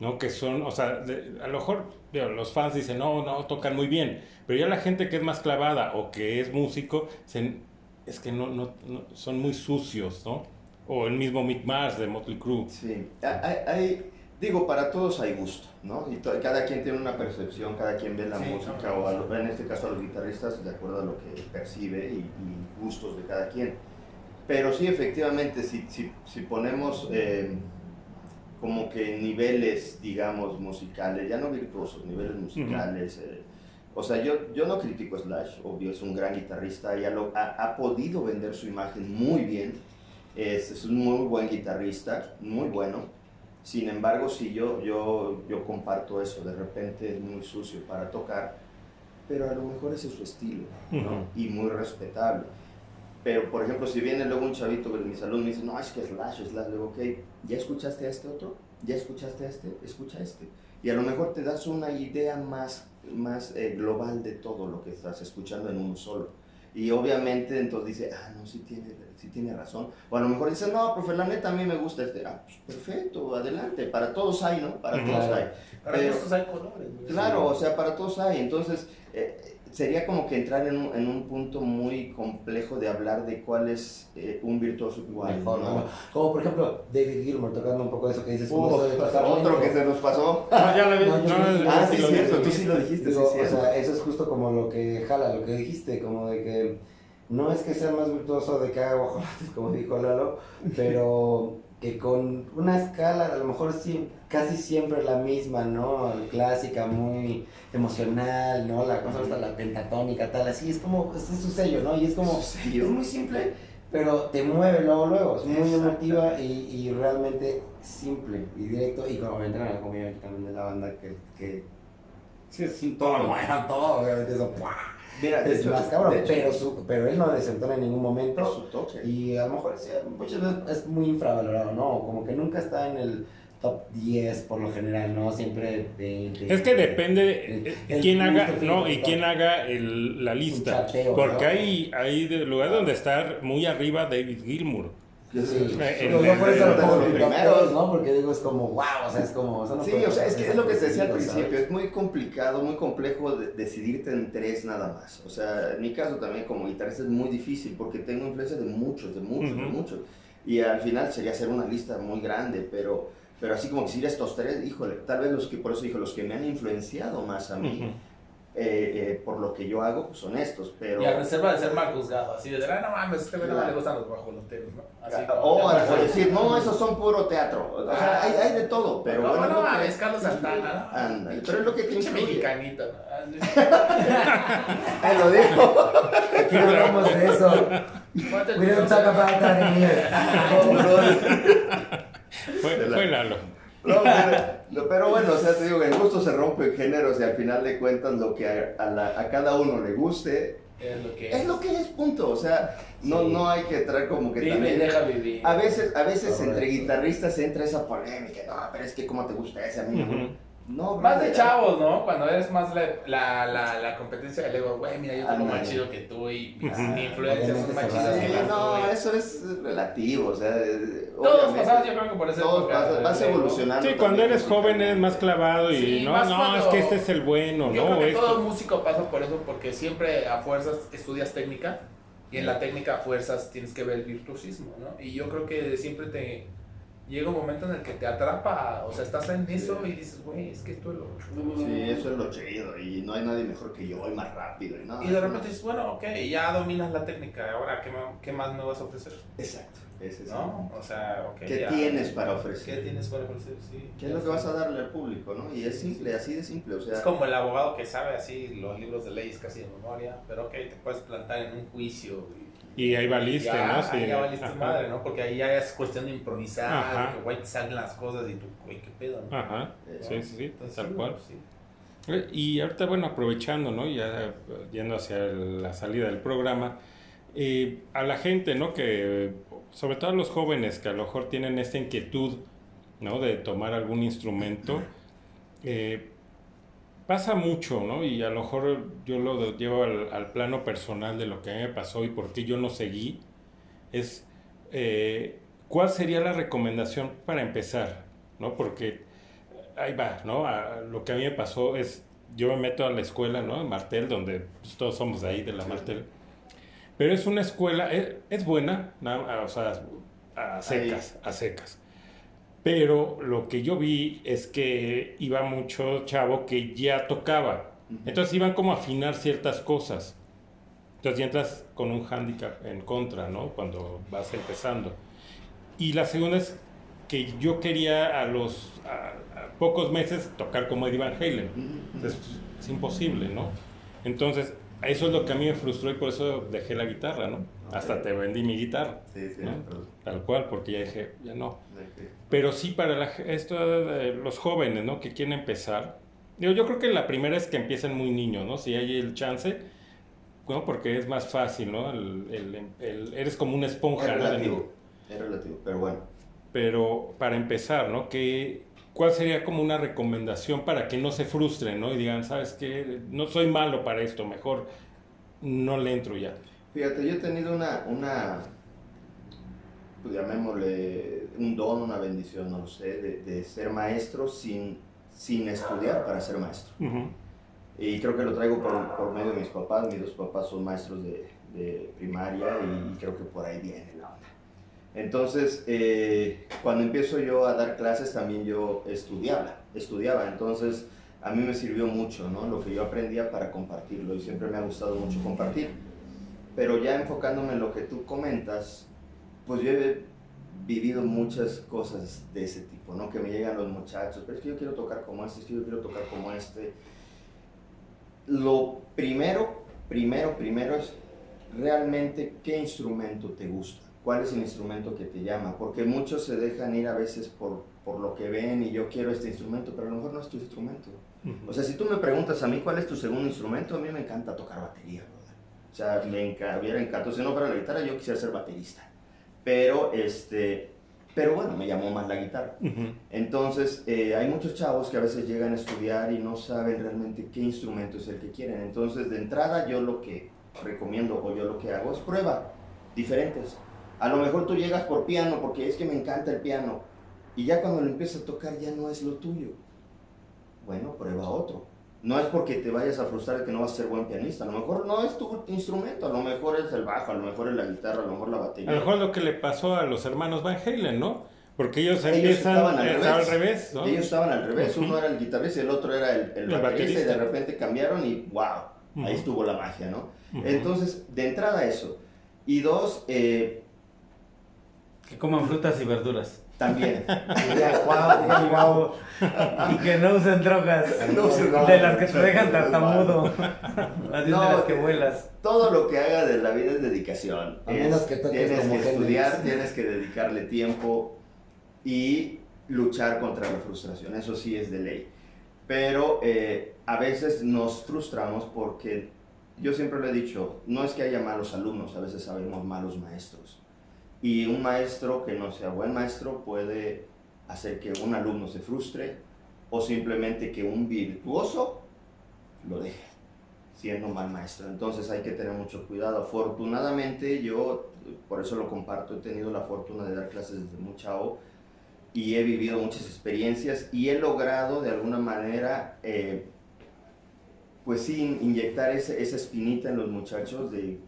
¿no? Que son, o sea, de- a lo mejor digo, los fans dicen, no, no, tocan muy bien, pero ya la gente que es más clavada o que es músico, es que no, no, no- son muy sucios, ¿no? O el mismo Mick Mars de Motley Crue. Sí, hay, hay- Digo, para todos hay gusto, ¿no? Y to- cada quien tiene una percepción, cada quien ve la Sí, música, claro. o a lo- en este caso a los guitarristas, de acuerdo a lo que percibe y, y gustos de cada quien. Pero sí, efectivamente, si, si, si ponemos eh, como que niveles, digamos, musicales, ya no virtuosos, niveles musicales. eh, o sea, yo, yo no critico a Slash, obvio, es un gran guitarrista, ya lo, ha, ha podido vender su imagen muy bien, es, es un muy buen guitarrista, muy bueno. Sin embargo, sí, yo, yo, yo comparto eso, de repente es muy sucio para tocar, pero a lo mejor ese es su estilo. Y muy respetable. Pero, por ejemplo, si viene luego un chavito de mi salón y me dice, no, es que Slash, Slash, le digo, ok, ¿ya escuchaste a este otro? ¿Ya escuchaste a este? Escucha a este. Y a lo mejor te das una idea más, más eh, global de todo lo que estás escuchando en uno solo. Y obviamente entonces dice, ah, no, sí tiene, sí tiene razón. O a lo mejor dice, no, profe, la neta a mí me gusta este. Ah, pues perfecto, adelante. Para todos hay, ¿no? Para todos Claro. hay. Para gustos hay colores. Claro, o sea, para todos hay. Entonces, eh, sería como que entrar en un, en un punto muy complejo de hablar de cuál es eh, un virtuoso igual. Mejor, ¿no? ¿no? Como por ejemplo David Gilmour, tocando un poco de eso que dices. Uh, otro que se nos pasó. No, ya lo vi. No, Ah, sí cierto, tú sí lo dijiste, Digo, sí, o sea, eso es justo como lo que jala, lo que dijiste, como de que no es que sea más virtuoso de que haga guajolotes, como dijo Lalo, pero que con una escala a lo mejor sí, casi siempre la misma, ¿no? Clásica, muy emocional, ¿no? La cosa hasta la pentatónica, tal, así, es como, es su sello, ¿no? Y es como, es muy simple, pero te mueve luego, luego, es muy emotiva y, y realmente simple y directo, y como entran a la comunidad también de la banda que, que Sí, es un todo, tono. bueno, todo, obviamente eso, ¡pua! Mira, de es hecho, más cabrón, de hecho, pero, su, pero él no desentona en ningún momento su toque. y a lo mejor sí, muchas veces es muy infravalorado, ¿no? Como que nunca está en el top 10 por lo general, ¿no? Siempre de... de- Es que depende de El quién haga, no, y quién haga el- la lista. chateo, Porque ¿no? hay, hay de lugares donde está muy arriba David Gilmour. Sí, Eh, Pero el- yo por eso lo los primeros. 3, ¿no? Porque digo, es como, wow, o sea, es como... eso no Sí, o sea, es que es lo que te decía al ¿sabes? principio, es muy complicado, muy complejo de- decidirte en tres nada más. O sea, en mi caso también como guitarrista es muy difícil porque tengo influencia de muchos, de muchos, de Ujú. muchos. Y al final sería hacer una lista muy grande, pero, pero así como decir estos tres, híjole, tal vez los que, por eso dijo, los que me han influenciado más a mí, Ujú. Eh, eh, por lo que yo hago, pues son estos, pero... Y a reserva de ser mal juzgado, así de, ah, no mames, este güey no Claro. le gustan los guajoloteros, ¿no? Así O a como- decir, no, esos son puro teatro. O sea, hay, hay de todo, pero no, bueno. no, es que- mames, Carlos Santana, ¿no? Ándale, pero es lo que te Pinche influye. mexicanito, ¿no? Ahí lo dijo. Aquí no hablamos de eso. We don't talk about that in here. Fue, fue Lalo. No, pero, pero bueno, o sea, te digo, el gusto se rompe en géneros y al final de cuentas lo que a, a la- a cada uno le guste Es lo que es lo que es, punto. O sea, no, Sí. no hay que entrar como que Vive también... deja vivir. A veces, a veces entre guitarristas entra esa polémica, no, pero es que cómo te gusta ese a mí. No, Más de chavos, ¿no? Cuando eres más la, la, la, la competencia del ego, güey, mira, yo tengo más chido que tú y mis, mi influencias son más chidas que Sí, las no, eso es relativo, o sea... eh, Todos pasamos, yo creo que por esa Todos pasas- vas evolucionando. Sí, cuando eres joven eres más clavado y Sí, no, no, cuando- es que este es el bueno, Yo ¿no? creo que Esto- todo músico pasa por eso, porque siempre a fuerzas estudias técnica y en la técnica a fuerzas tienes que ver el virtuosismo, ¿no? Y yo creo que siempre te llega un momento en el que te atrapa, o sea, estás en eso y dices, güey, es que esto es lo Sí, eso es lo chido y no hay nadie mejor que yo y más rápido y no. Y de repente dices, bueno, ok, ya dominas la técnica, ahora, ¿qué, qué más me vas a ofrecer? Exacto, ese es ¿No? O sea, ok. ¿Qué ya. tienes para ¿Qué ofrecer? tienes para ofrecer? Sí. ¿Qué es lo que vas a darle al público, no? Y es simple, así de simple, o sea... Es como el abogado que sabe así los libros de leyes casi de memoria, pero ok, te puedes plantar en un juicio. Y, Y ahí valiste, ya, ¿no? Sí. ahí ya valiste Ajá. madre, ¿no? Porque ahí ya es cuestión de improvisar, Ajá. que güey te salen las cosas y tú, güey, qué pedo, ¿no? Ajá, eh, sí, sí, sí, Entonces, tal sí, cual. sí. Eh, Y ahorita, bueno, aprovechando, ¿no? Ya yendo hacia el- la salida del programa, eh, a la gente, ¿no? Que, sobre todo a los jóvenes que a lo mejor tienen esta inquietud, ¿no? De tomar algún instrumento, eh, pasa mucho, ¿no? Y a lo mejor yo lo llevo al, al plano personal de lo que a mí me pasó y por qué yo no seguí, es eh, cuál sería la recomendación para empezar, ¿no? Porque ahí va, ¿no? A- lo que a mí me pasó es, yo me meto a la escuela, ¿no? En Martel, donde pues, todos somos de ahí, de la Martel. Pero es una escuela, es, es buena, nada- o sea, a secas, a secas. Pero lo que yo vi es que iba mucho chavo que ya tocaba. Entonces iban como a afinar ciertas cosas. Entonces ya entras con un hándicap en contra, ¿no? Cuando vas empezando. Y la segunda es que yo quería a los a- a pocos meses tocar como Eddie Van Halen. Entonces, pues, es imposible, ¿no? Entonces, eso es lo que a mí me frustró y por eso dejé la guitarra, ¿no? Hasta te vendí mi guitarra, Sí, sí, ¿no? pero- Tal cual, porque ya dije, ya no. que- Pero sí para la, esto los jóvenes, ¿no? Que quieren empezar. Digo, yo creo que la primera es que empiecen muy niños, ¿no? Si hay el chance, ¿no? Porque es más fácil, ¿no? El, el- el- eres como una esponja, Es ¿no? Relativo, es relativo, pero bueno. Pero para empezar, ¿no? ¿Qué, ¿Cuál sería como una recomendación para que no se frustren, ¿no? Y digan, ¿sabes qué? No soy malo para esto, mejor no le entro ya. Fíjate, yo he tenido una, una pues llamémosle, un don, una bendición, no lo sé, de, de ser maestro sin, sin estudiar para ser maestro. Ujú. Y creo que lo traigo por, por medio de mis papás. Mis dos papás son maestros de, de primaria y creo que por ahí viene la onda. Entonces, eh, cuando empiezo yo a dar clases, también yo estudiaba, estudiaba. Entonces, a mí me sirvió mucho, ¿no? Lo que yo aprendía para compartirlo y siempre me ha gustado mucho compartir. Pero ya enfocándome en lo que tú comentas, pues yo he vivido muchas cosas de ese tipo, ¿no? Que me llegan los muchachos, pero es que yo quiero tocar como este, es que yo quiero tocar como este. Lo primero, primero, primero es realmente qué instrumento te gusta, cuál es el instrumento que te llama, porque muchos se dejan ir a veces por, por lo que ven y yo quiero este instrumento, pero a lo mejor no es tu instrumento. Ujú. O sea, si tú me preguntas a mí cuál es tu segundo instrumento, a mí me encanta tocar batería, brother. O sea, me hubiera encantado, si no fuera la guitarra, yo quisiera ser baterista. Pero, este, pero bueno, me llamó más la guitarra. Ujú. Entonces, eh, hay muchos chavos que a veces llegan a estudiar y no saben realmente qué instrumento es el que quieren. Entonces, de entrada, yo lo que recomiendo o yo lo que hago es prueba diferentes. A lo mejor tú llegas por piano porque es que me encanta el piano y ya cuando lo empiezas a tocar ya no es lo tuyo. Bueno, prueba otro. No es porque te vayas a frustrar de que no vas a ser buen pianista. A lo mejor no es tu instrumento. A lo mejor es el bajo, a lo mejor es la guitarra, a lo mejor la batería. A lo mejor lo que le pasó a los hermanos Van Halen, ¿no? Porque ellos, Ellos empiezan estaban al eh, revés. al revés, ¿no? Ellos estaban al revés, uno era el guitarrista y el otro era el, el El baterista, y de repente cambiaron y wow, ahí estuvo la magia, ¿no? Entonces, de entrada eso. Y dos, eh, Que coman frutas y verduras. También. Y que no usen drogas. No usen drogas. De las que te dejan tartamudo. Así No, de las que que- vuelas. todo lo que haga de la vida es dedicación. A Es- menos que toques tienes como que estudiar, tienes que dedicarle tiempo y luchar contra la frustración, eso sí es de ley. Pero eh, a veces nos frustramos porque yo siempre lo he dicho, no es que haya malos alumnos, a veces sabemos malos maestros. Y un maestro que no sea buen maestro puede hacer que un alumno se frustre o simplemente que un virtuoso lo deje siendo mal maestro. Entonces hay que tener mucho cuidado. Afortunadamente yo, por eso lo comparto, he tenido la fortuna de dar clases desde muy chavo y he vivido muchas experiencias y he logrado de alguna manera, eh, pues sí, in- inyectar esa espinita en los muchachos de,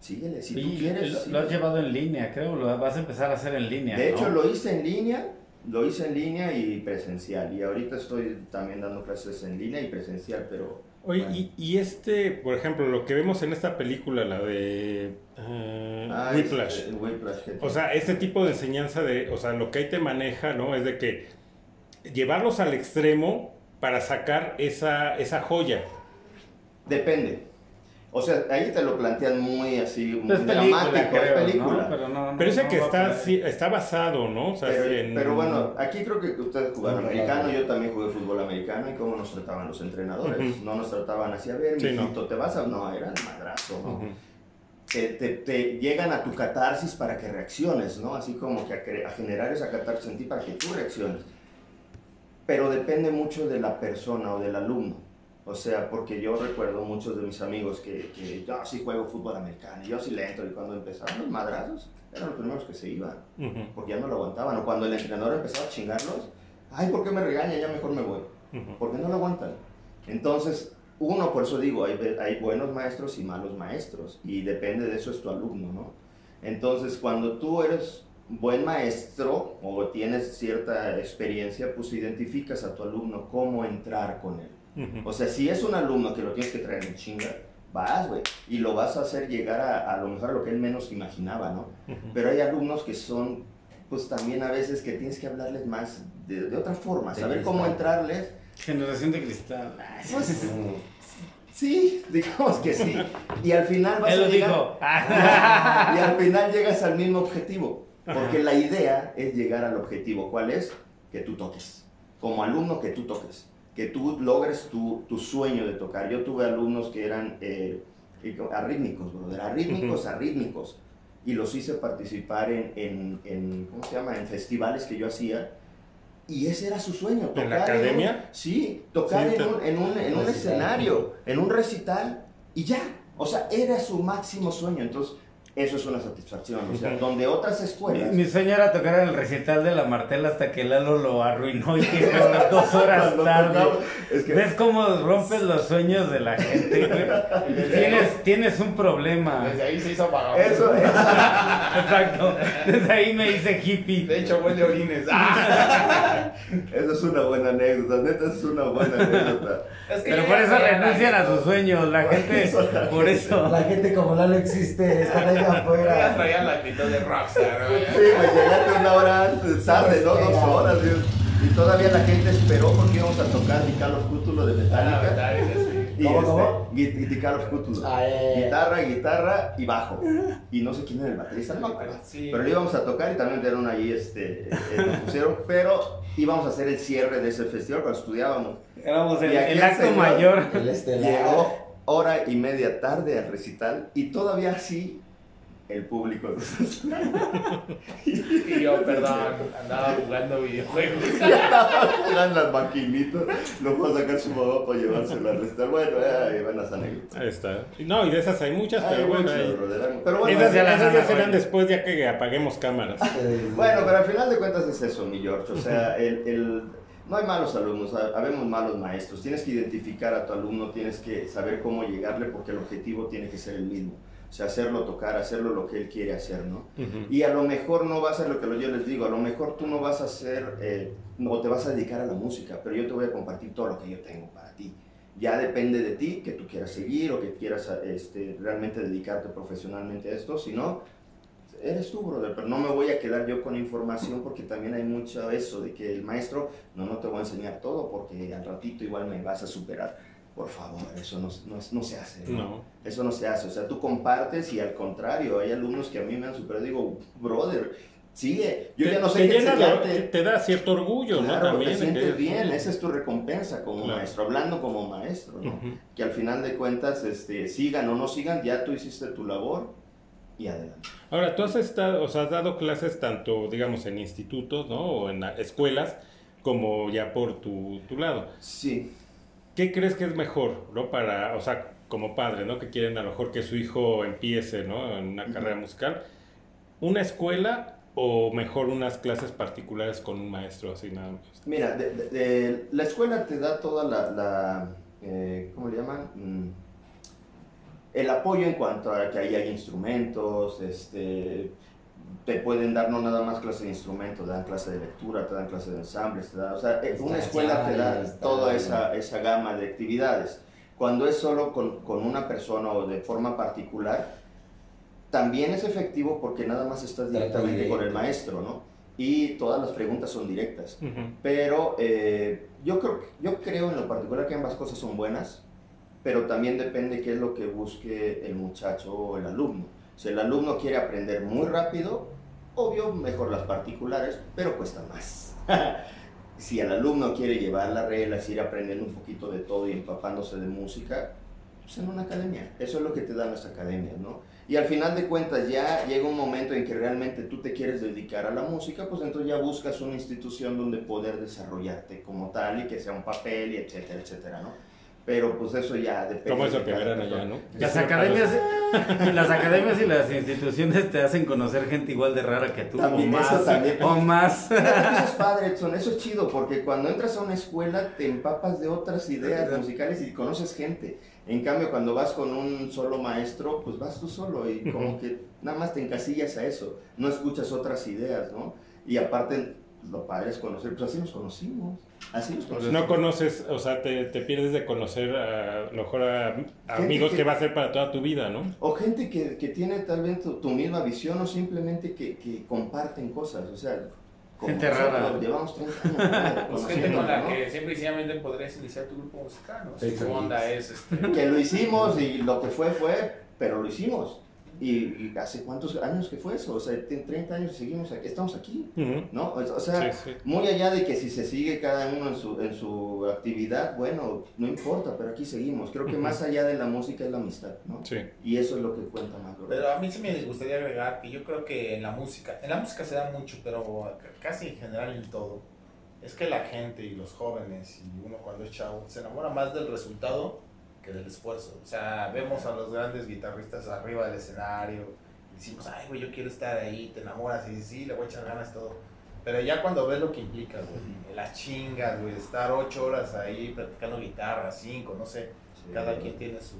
síguele, si tú Sí, quieres. lo, lo has síguele". llevado en línea, creo. Lo vas a empezar a hacer en línea. De ¿no? hecho, lo hice en línea, lo hice en línea y presencial. Y ahorita estoy también dando clases en línea y presencial, pero... Oye, bueno. y, y este, por ejemplo, lo que vemos en esta película, la de eh, Ah, Whiplash. es- eh, Whiplash, O sea, este tipo de enseñanza de, o sea, lo que ahí te maneja, ¿no? Es de que llevarlos al extremo para sacar esa, esa joya. Depende. O sea, ahí te lo plantean muy así, muy Es película, dramático, creo, es película. ¿no? Pero, no, no, Pero ese no que está, sí, está basado, ¿no? O sea, Pero, sí, en- pero bueno, aquí creo que ustedes jugaron americano, yo también jugué fútbol americano y cómo nos trataban los entrenadores. No nos trataban así, a ver, Sí, no. mijito, te vas a... No, era el madrazo, ¿no? Te, te- te llegan a tu catarsis para que reacciones, ¿no? Así como que a, a generar esa catarsis en ti para que tú reacciones. Pero depende mucho de la persona o del alumno. O sea, porque yo recuerdo muchos de mis amigos que, que yo sí juego fútbol americano, yo sí le entro, y cuando empezaron los madrazos, eran los primeros que se iban, porque ya no lo aguantaban. O cuando el entrenador empezaba a chingarlos, ay, ¿por qué me regaña? Ya mejor me voy ujú. porque no lo aguantan. Entonces, uno, por eso digo, hay, hay buenos maestros y malos maestros, y depende de eso es tu alumno, ¿no? Entonces, cuando tú eres buen maestro o tienes cierta experiencia, pues identificas a tu alumno cómo entrar con él. O sea, si es un alumno que lo tienes que traer en chinga, vas, güey, y lo vas a hacer llegar a, a lo mejor a lo que él menos imaginaba, ¿no? Pero hay alumnos que son, pues también a veces que tienes que hablarles más de, de otra forma, De saber cómo cristal. entrarles. Generación de cristal. Pues, sí, digamos que sí. Y al final vas Él a lo llegar- dijo. y al final llegas al mismo objetivo. Porque la idea es llegar al objetivo. ¿Cuál es? Que tú toques. Como alumno, que tú toques. Que tú logres tu, tu sueño de tocar. Yo tuve alumnos que eran eh, arrítmicos, brother. Arrítmicos, arrítmicos. Y los hice participar en, en, en, ¿cómo se llama? En festivales que yo hacía. Y ese era su sueño. ¿En la tocar un- academia? sí, tocar Sí, en, un, en, un, en un escenario, en un recital. Y ya. O sea, era su máximo sueño. Entonces, eso es una satisfacción. O sea, donde otras escuelas. mi sueño era tocar en el recital de la Martela hasta que Lalo lo arruinó y que dos horas tarde. es que- ¿Ves cómo rompes los sueños de la gente, güey? Tienes, tienes un problema. Desde ahí se hizo vagabundo. Eso, eso. Exacto. Desde ahí me hice hippie. De hecho, huele orines. Ah. Eso es una buena anécdota, neta, es una buena anécdota. Es que Pero por eso renuncian a sus sueños. La gente, por eso. La gente como Lalo existe, ya afuera. traía la actitud de rockstar. ¿no? Sí, güey, llegaste una hora antes, tarde, ¿no? Dos horas. Y, y todavía la gente esperó porque íbamos a tocar mi Call of Cthulhu de Ah, Metallica. así. Y ¿Cómo, este, cómo? gui- gui- Call of Cthulhu. Ah. Guitarra, guitarra y bajo. Y no sé quién era el baterista, no acuerdo. Sí. Pero lo íbamos a tocar y también dieron ahí, este, eh, nos pusieron, pero íbamos a hacer el cierre de ese festival cuando estudiábamos. Éramos el, el acto señor- mayor. El estelar. Llegó hora y media tarde al recital y todavía así el público. Y yo, perdón, andaba jugando videojuegos. Eran las maquinitas, fue a sacar su mamá para llevárselo al. Bueno, ahí van las anécdotas. Ahí está. No, y de esas hay muchas, Ay, pero bueno. brother. Pero bueno, esas, ya las esas ya serán después ya que apaguemos cámaras. Eh, Bueno, pero al final de cuentas es eso, mi George. O sea, el, el- no hay malos alumnos, ha- habemos malos maestros. Tienes que identificar a tu alumno, tienes que saber cómo llegarle porque el objetivo tiene que ser el mismo. O sea, hacerlo tocar, hacerlo lo que él quiere hacer, ¿no? Y a lo mejor no va a ser lo que yo les digo, a lo mejor tú no vas a hacer, eh, no te vas a dedicar a la música, pero yo te voy a compartir todo lo que yo tengo para ti. Ya depende de ti que tú quieras seguir o que quieras este, realmente dedicarte profesionalmente a esto, si no, eres tú, brother, pero no me voy a quedar yo con información porque también hay mucho eso de que el maestro, no, no te voy a enseñar todo porque al ratito igual me vas a superar. Por favor, eso no, no, no se hace. No. Eso no se hace. O sea, tú compartes y al contrario, hay alumnos que a mí me han superado. Digo, brother, sigue. Yo Te- ya no sé te qué llena te, da cierto orgullo, Claro, ¿no? También. te sientes que- bien, esa es tu recompensa como Claro. maestro, hablando como maestro, ¿no? Que al final de cuentas, este, sigan o no sigan, ya tú hiciste tu labor y adelante. Ahora, tú has estado, o sea, has dado clases tanto, digamos, en institutos, ¿no? O en la- escuelas, como ya por tu, tu lado. Sí, ¿Qué crees que es mejor, ¿no? Para, o sea, como padre, ¿no? Que quieren a lo mejor que su hijo empiece, ¿no? En una carrera musical. ¿Una escuela o mejor unas clases particulares con un maestro, así nada más? Mira, de- de- de- la escuela te da toda la, la, eh, ¿cómo le llaman? Mm, el apoyo en cuanto a que ahí hay instrumentos, este, te pueden dar no nada más clase de instrumentos, te dan clase de lectura, te dan clase de ensambles, te dan, o sea, eh, una escuela te da Está- toda esa, esa gama de actividades. Cuando es solo con, con una persona o de forma particular, también es efectivo porque nada más estás directamente con el maestro, ¿no? Y todas las preguntas son directas. Ujú. Pero eh, yo, creo, yo creo en lo particular que ambas cosas son buenas, pero también depende qué es lo que busque el muchacho o el alumno. Si el alumno quiere aprender muy rápido, obvio, mejor las particulares, pero cuesta más. si el alumno quiere llevar las reglas, ir aprendiendo un poquito de todo y empapándose de música, pues en una academia. Eso es lo que te dan las academias, ¿no? Y al final de cuentas ya llega un momento en que realmente tú te quieres dedicar a la música, pues entonces ya buscas una institución donde poder desarrollarte como tal y que sea un papel y etcétera, etcétera, ¿no? Pero pues eso ya depende. Eso de cada persona. ¿no? Las Sí, academias, las academias y las instituciones te hacen conocer gente igual de rara que tú, También, o eso más, también. o más. Eso es padre, Edson, eso es chido, porque cuando entras a una escuela te empapas de otras ideas musicales y conoces gente. En cambio, cuando vas con un solo maestro, pues vas tú solo y como que nada más te encasillas a eso, no escuchas otras ideas, ¿no? Y aparte, lo padre es conocer, pues así nos conocimos, así nos conocimos. No conoces, o sea, te, te pierdes de conocer a, a lo mejor a, a amigos que- que va a ser para toda tu vida, ¿no? O gente que, que tiene tal vez tu, tu misma visión o simplemente que, que comparten cosas, o sea... Gente nosotros, rara. Llevamos 30 años. Pues gente con la ¿no? que simple y sencillamente podrías iniciar tu grupo musical, ¿no? Sí. onda es este. que lo hicimos y lo que fue fue, pero lo hicimos. Y, y hace cuántos años que fue eso, o sea, en 30 años seguimos aquí, estamos aquí, Ujú. ¿no? O sea, Sí, sí. muy allá de que si se sigue cada uno en su, en su actividad, bueno, no importa, pero aquí seguimos. Creo que Ujú. más allá de la música es la amistad, ¿no? Sí. Y eso es lo que cuenta más. ¿verdad? Pero a mí sí me gustaría agregar que yo creo que en la música, en la música se da mucho, pero casi en general en todo, es que la gente y los jóvenes y uno cuando es chavo se enamora más del resultado que del esfuerzo. O sea, vemos a los grandes guitarristas arriba del escenario y decimos, ay, güey, yo quiero estar ahí, te enamoras y dices, sí, le voy a echar ganas todo. Pero ya cuando ves lo que implica, güey, la chinga, güey, estar ocho horas ahí practicando guitarra, cinco, no sé, Sí. cada quien tiene su-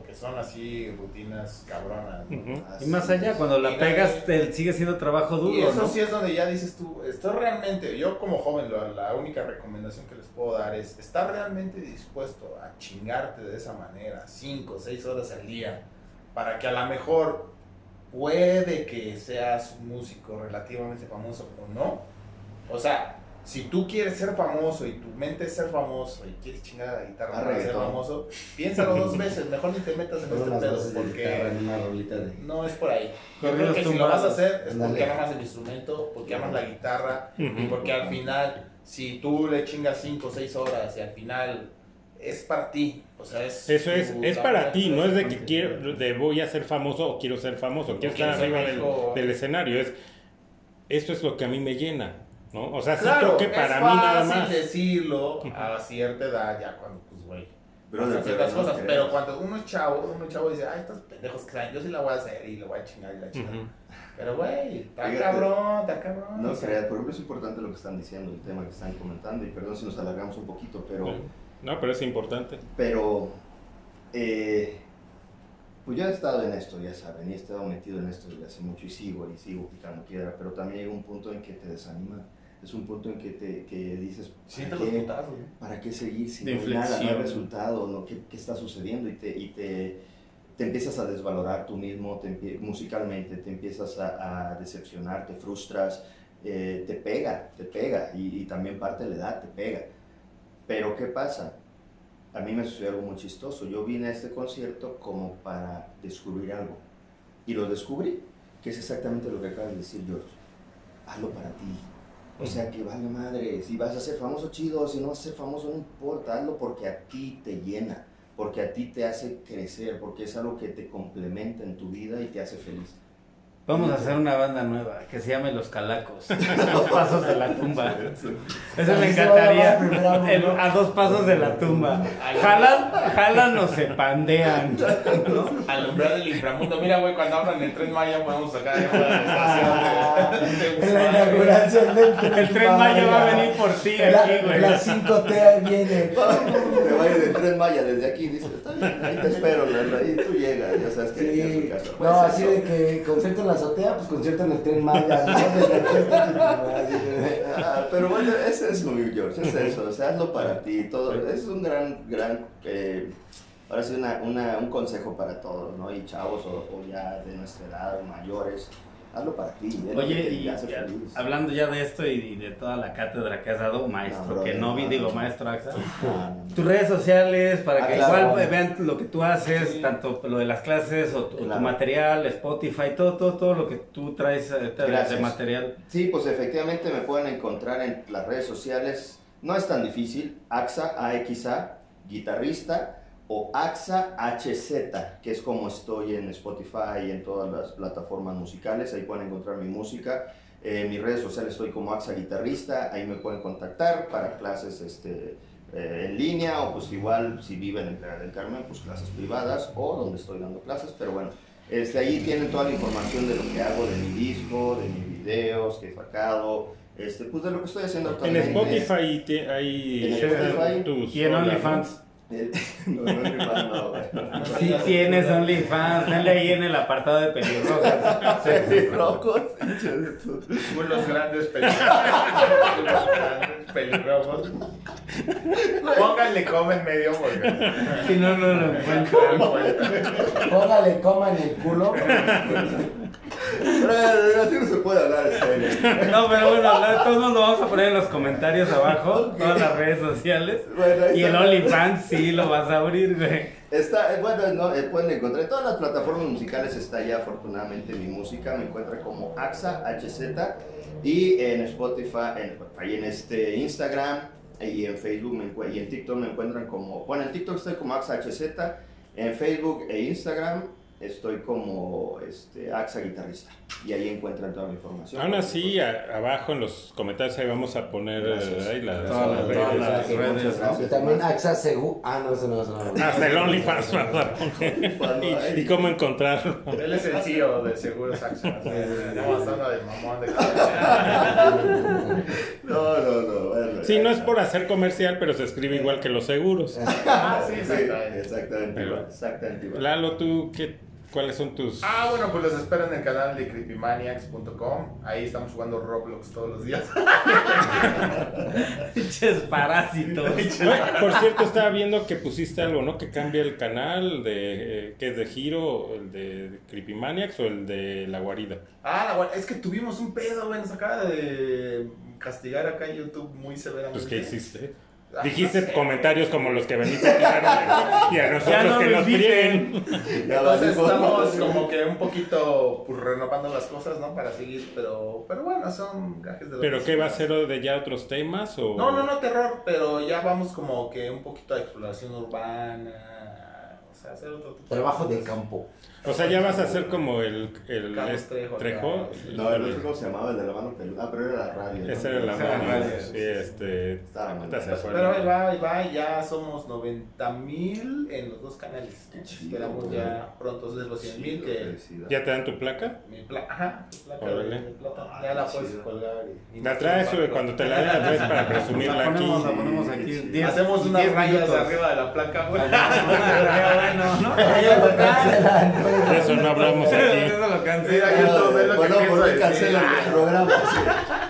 porque son así rutinas cabronas. ¿no? Ujú. Así Y más allá, cuando la pegas, te sigue siendo trabajo duro, Y eso ¿no? sí es donde ya dices tú, estoy realmente, yo como joven, la, la única recomendación que les puedo dar es estar realmente dispuesto a chingarte de esa manera, 5 o 6 horas al día, para que a lo mejor puede que seas un músico relativamente famoso o no. O sea, si tú quieres ser famoso y tu mente es ser famoso y quieres chingar a la guitarra Ah, para ser famoso, piénsalo dos veces, mejor ni te metas en este pedo, porque en una rolita de... no es por ahí. Yo creo que si lo vas a hacer es porque amas el instrumento, porque amas la guitarra y Ujú. porque al final, si tú le chingas 5 o 6 horas y al final es para ti, o sea, es... Eso es, es para ti, no es de que quiero, de voy a ser famoso o quiero ser famoso, quiero estar arriba del, del escenario. Es, esto es lo que a mí me llena, ¿no? O sea, sí Claro, creo que es para mí nada fácil más. decirlo a cierta edad, ya cuando, pues, güey, pero ciertas cosas, pero cuando uno es chavo, uno es chavo dice, ay, estos pendejos que saben, yo sí la voy a hacer y le voy a chingar y la chingar. Pero, güey, está cabrón, está cabrón. No creas, por ejemplo, es importante lo que están diciendo, el tema que están comentando, y perdón si nos alargamos un poquito, pero... No, pero es importante. Pero, eh, pues yo he estado en esto, ya saben, y he estado metido en esto desde hace mucho y sigo, y sigo picando piedra, pero también llega un punto en que te desanima, es un punto en que, te, que dices, Siente ¿para los qué. ¿para qué seguir si De no hay nada, no hay resultado, no? ¿Qué, qué está sucediendo? Y te, y te, te empiezas a desvalorar tú mismo, te musicalmente, te empiezas a, a decepcionar, te frustras, eh, te pega, te pega, y, y también parte de la edad te pega. Pero ¿qué pasa? A mí me sucedió algo muy chistoso. Yo vine a este concierto como para descubrir algo. Y lo descubrí, que es exactamente lo que acabas de decir, George. Hazlo para ti. O sea, que valga madre. Si vas a ser famoso, chido. Si no vas a ser famoso, no importa. Hazlo porque a ti te llena. Porque a ti te hace crecer. Porque es algo que te complementa en tu vida y te hace feliz. Vamos a hacer una banda nueva que se llame Los Calacos. A dos pasos de la tumba. Eso me a encantaría. a dos pasos de la tumba. Jalan, jalan o se pandean. Alumbrar el inframundo. Mira, güey, cuando abran el tren Maya podemos sacar de la estación. de- de En la Guzmán, inauguración del tren El tren Maya va a venir por ti La- aquí, güey. La 5T viene. Te va a ir de Tren Maya desde aquí. Dice, está bien, ahí te espero, ahí tú llegas. Ya sabes que Sí. a su casa. No, Pues así de que concierto en la azotea, pues concierto en el tren Maya. pero bueno, es eso, mi George, es eso, o sea, hazlo para ti, todo, es un gran, gran, eh, ahora sí, una, una- un consejo para todos, ¿no? Y chavos o, ya de nuestra edad, mayores, hazlo para ti, que Oye, te y hace ya, feliz. hablando ya de esto y, de toda la cátedra que has dado, maestro, No, que no vi, no, digo, no. maestro Axa. Ah. Tus redes sociales, para Ah, que claro. igual vean lo que tú haces, Sí. tanto lo de las clases o tu, material, Spotify, todo, todo, todo lo que tú traes eh, de, material. Sí, pues efectivamente me pueden encontrar en las redes sociales. No es tan difícil. AXA, AXA, guitarrista, o AXA HZ, que es como estoy en Spotify y en todas las plataformas musicales. Ahí pueden encontrar mi música. En mis redes sociales estoy como AXA Guitarrista. Ahí me pueden contactar para clases este, eh, en línea o pues igual si viven en Playa del Carmen, pues clases privadas o donde estoy dando clases, pero bueno, este, ahí tienen toda la información de lo que hago, de mi disco, de mis videos que he sacado, este, pues de lo que estoy haciendo En actualmente. Spotify te- hay En están Spotify tus Y en. OnlyFans. No, no, no, no, güey. Sí tienes OnlyFans, denle ahí en el apartado de pelirrojas. Pelirrojos. Unos grandes pelirrojos. pelirrojos. Pónganle coma en medio porque Si no, no lo encuentran. Póngale coma en el culo. Pero así no se puede hablar en serio. No, pero bueno, todos nos lo vamos a poner en los comentarios abajo, todas las redes sociales. Bueno, Y el. OnlyFans sí lo vas a abrir, güey. Está, eh, bueno, no, eh, pueden encontrar en todas las plataformas musicales está ya afortunadamente mi música, me encuentran como AXA HZ y en Spotify, en, ahí en este Instagram y en Facebook me y en TikTok me encuentran como, bueno en TikTok estoy como AXA HZ, en Facebook e Instagram estoy como este, AXA Guitarrista y ahí encuentran toda mi información. Aún así, a- abajo en los comentarios ahí vamos a poner eh, ahí las, Todas las las- redes. todas las Gracias, redes, muchas ¿no? gracias. Y también AXA Segu. Ah, no, eso no, eso no. Hasta el OnlyFans vamos a poner. y, cómo encontrarlo. él es el CEO de Seguros Action. Estamos hablando de mamón de No, no, no. bueno, Sí, no es por hacer comercial, pero se escribe igual que los seguros. Ah, sí, Sí, exactamente. exactamente igual. Lalo, ¿tú qué, cuáles son tus...? Ah, bueno, pues los espero en el canal de creepymaniacs.com. Ahí estamos jugando Roblox todos los días. Pinches parásitos. Por cierto, estaba viendo que pusiste algo, ¿no? Que cambia el canal de... eh, ¿Qué es de Giro? ¿El de Creepymaniacs o el de La Guarida? Ah, la guay- es que tuvimos un pedo, güey. Nos acaba de castigar acá en YouTube muy severamente. Pues, ¿qué hiciste? Ah, Dijiste no sé. comentarios como los que veniste a tirar y a nosotros no que nos. Ya Entonces estamos como que un poquito pues, renovando las cosas, ¿no? Para seguir, pero, pero bueno, son gajes de la ¿Pero qué va a ser de ya otros temas? O... No, no, no terror, pero ya vamos como que un poquito de exploración urbana, o sea, hacer otro tipo Trabajo de cosas. campo. O sea, ya vas a ser como el, el Carlos es- Trejo, Trejo. sí. No, el otro cómo se llamaba, el de la mano peluda. Ah, pero era la radio. ¿no? Esa era la la mano. Sí, este. Estaba mal. Pero ahí va, ahí va, ya somos 90 mil en los dos canales. Chido, Esperamos güey. ya pronto de los 100 mil que. ¿Ya te dan tu placa? mi pla ajá, mi placa de, Órale. de plata, Ah, ya la puedes colgar. Y, y La traes, lo cuando te la den, la traes para La presumirla aquí. ponemos, la ponemos aquí. diez- Hacemos unas diez rayas arriba de la placa, güey. bueno, ¿no? De eso no hablamos aquí. Eso lo cancela. Mira, YouTube, es lo que Bueno, ¿por decir. cancelan el programa?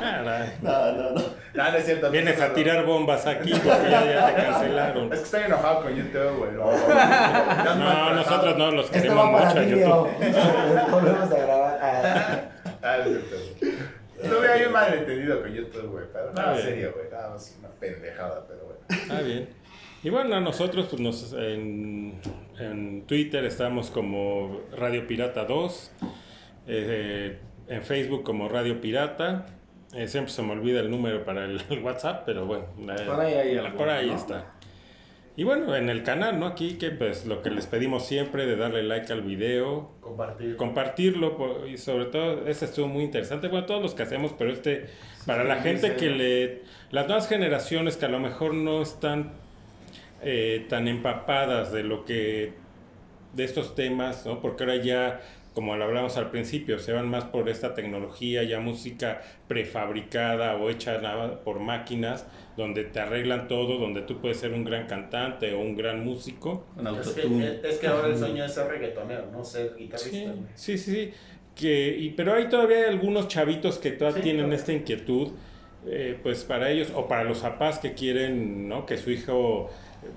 Caray. No, no, no. No, no es cierto. Vienes no, a tirar bombas aquí porque ya, ya te cancelaron. Es que estoy enojado con YouTube, güey. No, nosotros no, los queremos mucho a. YouTube. Volvemos a grabar. Ah, Ah, es cierto, güey. Estuve ahí un malentendido con YouTube, güey. Pero nada bien. serio, güey. Nada más una pendejada, pero bueno. Está bien. Y bueno, a nosotros pues nos, en, en Twitter estamos como Radio Pirata 2, eh, en Facebook como Radio Pirata. Eh, siempre se me olvida el número para el, el WhatsApp, pero bueno, eh, Por ahí hay algo, por ahí ¿no? está. Y bueno, en el canal, ¿no? Aquí que pues lo que les pedimos siempre de darle like al video, Compartir. compartirlo por- y sobre todo este estuvo muy interesante bueno todos los que hacemos pero este para la gente que le las nuevas generaciones que a lo mejor no están eh, tan empapadas de lo que de estos temas no porque ahora ya como lo hablamos al principio se van más por esta tecnología ya música prefabricada o hecha nada por máquinas donde te arreglan todo donde tú puedes ser un gran cantante o un gran músico Es que, es que ahora el sueño es ser reggaetonero, no ser guitarrista. Sí, sí, sí, sí. Que, y, pero hay todavía algunos chavitos que todavía Sí, tienen claro. esta inquietud, eh, pues para ellos, o para los papás que quieren, ¿no? Que su hijo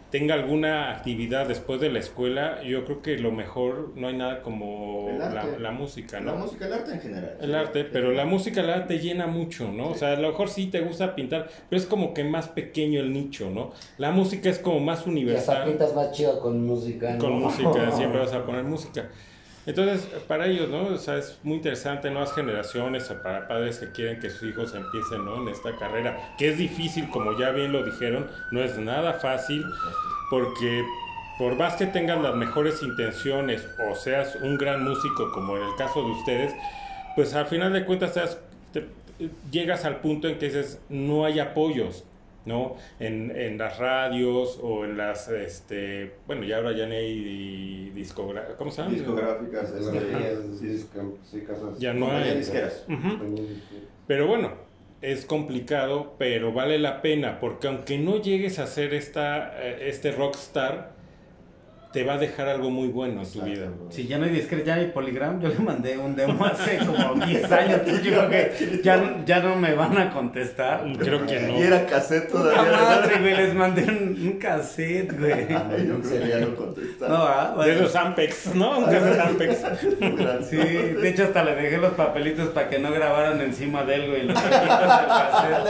tenga alguna actividad después de la escuela, yo creo que lo mejor, no hay nada como El la, arte. la música, La ¿no? música, el arte en general. El arte, pero la música la te llena mucho, ¿no? O sea, a lo mejor sí te gusta pintar, pero es como que más pequeño el nicho, ¿no? La música es como más Y hasta universal pintas más chido con música. ¿no? con música, siempre vas a poner música. Entonces, para ellos, ¿no? O sea, es muy interesante, nuevas generaciones, para padres que quieren que sus hijos empiecen, ¿no? En esta carrera, que es difícil, como ya bien lo dijeron, no es nada fácil, porque por más que tengas las mejores intenciones o seas un gran músico, como en el caso de ustedes, pues al final de cuentas te te- llegas al punto en que dices, no hay apoyos. ¿No? En, en las radios o en las, este, bueno, ya ahora ya no hay discográficas, ¿cómo se llama? Discográficas, este, Discografías, sí, disc- sí, casas. Ya no hay. disqueras. Pero bueno, es complicado, pero vale la pena, porque aunque no llegues a ser esta, eh, este rockstar, te va a dejar algo muy bueno en tu vida. Si ya no hay discret, ya no hay Polygram, yo le mandé un demo hace como 10 años. entonces Yo creo que ya, ya no me van a contestar. Creo que no. Y era cassette Puta todavía. madre, güey, les mandé un, un cassette, güey. Ay, yo creo que ya no contestaron. No, ah, De esos Ampex, ¿no? Un cassette Ampex. Sí, de hecho hasta le dejé los papelitos para que no grabaran encima de él, güey, los taquitos del cassette.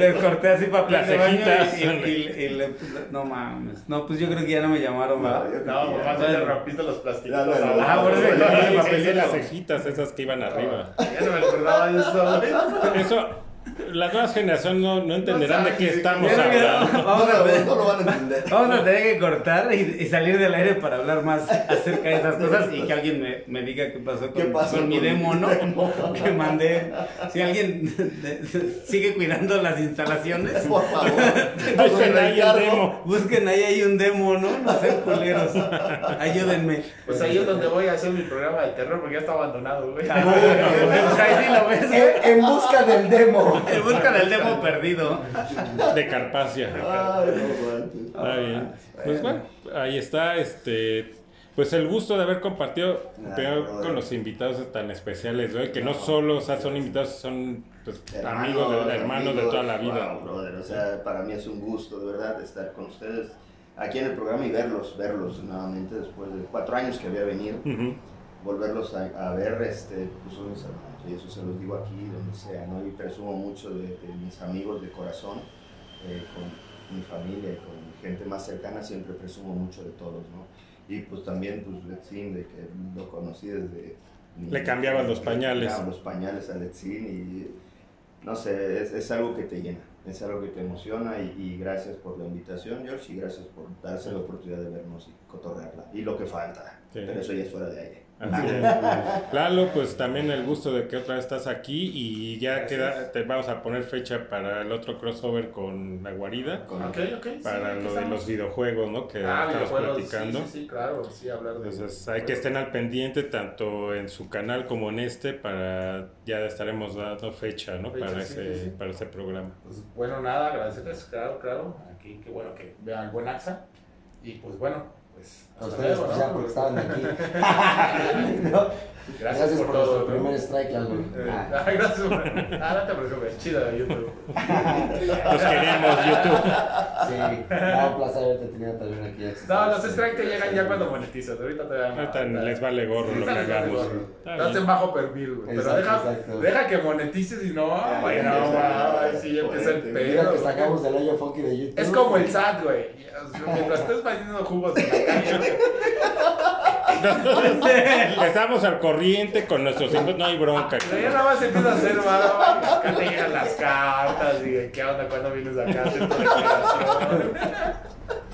Les cortaste corté así papel de baño cejitas. y, y- y- y le- no mames. No, pues yo creo que ya no me llamaron, Creo No, ya. tú le rompiste los plastiquitos. Ah, por eso sí, papelito. sí, las cejitas esas que iban arriba. Ya no me acordaba de eso. Eso, las nuevas generaciones no, no entenderán de qué estamos hablando. Vamos a No, ver. no lo van a entender. Vamos a tener que cortar y, y salir del aire para hablar más acerca de esas cosas y que alguien me, me diga qué pasó con, ¿Qué pasó con mi demo, ¿no? demo? Que mandé. Si alguien sigue cuidando las instalaciones, Por favor. Busquen ahí Encargo. demo. busquen ahí hay un demo, ¿no? No sean culeros. Ayúdenme. Pues ahí es donde voy a hacer mi programa de terror porque ya está abandonado, güey. Ah, bueno, pues ahí sí lo ves. En, en busca del demo. En busca del demo perdido. De Carpacia. Ay, no. Está bien. Pues bueno, ahí está, este, pues el gusto de haber compartido brother. con los invitados tan especiales de hoy, que no solo o sea, son invitados, son pues, amigos, de, hermanos de toda la vida. Wow, brother, o sea, para mí es un gusto, de verdad, estar con ustedes aquí en el programa y verlos, verlos nuevamente después de cuatro años que había venido, Ujú. volverlos a, a ver, este, pues son mis hermanos, eso se los digo aquí, donde sea, ¿no? Y presumo mucho de, de mis amigos de corazón, eh, con mi familia y con mi gente más cercana, siempre presumo mucho de todos, ¿no? Y pues también, pues, Letzin, de que lo conocí desde... mi- Le cambiabas los pañales. cambiaba los pañales a Letzin y no sé, es, es algo que te llena, es algo que te emociona y, y gracias por la invitación, George, y gracias por darse la oportunidad de vernos y cotorrearla. Y lo que falta, Sí. pero eso ya es fuera de aire. Así es. Lalo, pues también el gusto de que otra vez estás aquí y ya Gracias. queda, te vamos a poner fecha para el otro crossover con la guarida, Con- Ok, ok. sí, para lo de los videojuegos, ¿no? Que Ah, estamos platicando. Sí, sí, sí, claro, sí, hablar de. Entonces hay que estén al pendiente tanto en su canal como en este para ya estaremos dando fecha, ¿no? Fecha, para sí, ese para ese programa. Pues bueno, nada, agradecerles, claro, claro. Aquí, qué bueno que vean al buen AXA. Y pues bueno, pues. A ustedes, ¿no? porque estaban aquí. ¿No? Gracias, por, por todo. nuestro ¿no? primer strike, Lalo. Eh, Ah. ay, gracias por. Ah, no te preocupes, chido de YouTube. Los queremos, YouTube. Sí, no, un placer haberte tenido también aquí. No, los strikes te llegan ya cuando monetizas. Ahorita te dan. Ahorita les vale gorro lo que hagamos. Está Estás en bajo perfil, güey. Pero deja, exacto. deja que monetices y no, ya, no, ya, sí, ya empieza el ya, Mira pedo. que sacamos del hoyo funky de YouTube. Es como el SAT, güey. Mientras estés vendiendo jugos en la calle, Estamos al corriente con nuestros hijos, no hay bronca. pero ya nada más empieza a hacer güey. Acá te llegan las cartas y de qué onda cuando vienes acá a hacer tu declaración.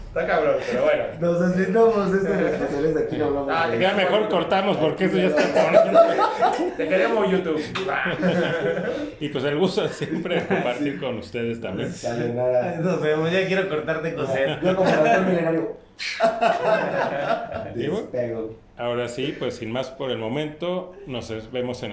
Está cabrón, pero bueno. Nos deslindamos de estos especiales de aquí, no hablamos Ah, de Ya mejor cortamos porque eso ya está. Te queremos YouTube. Y pues el gusto de siempre compartir con ustedes también. Sale nada. Nos vemos, ya quiero cortarte coser. Yo como milenario. Despego. Ahora sí, pues sin más por el momento, nos vemos en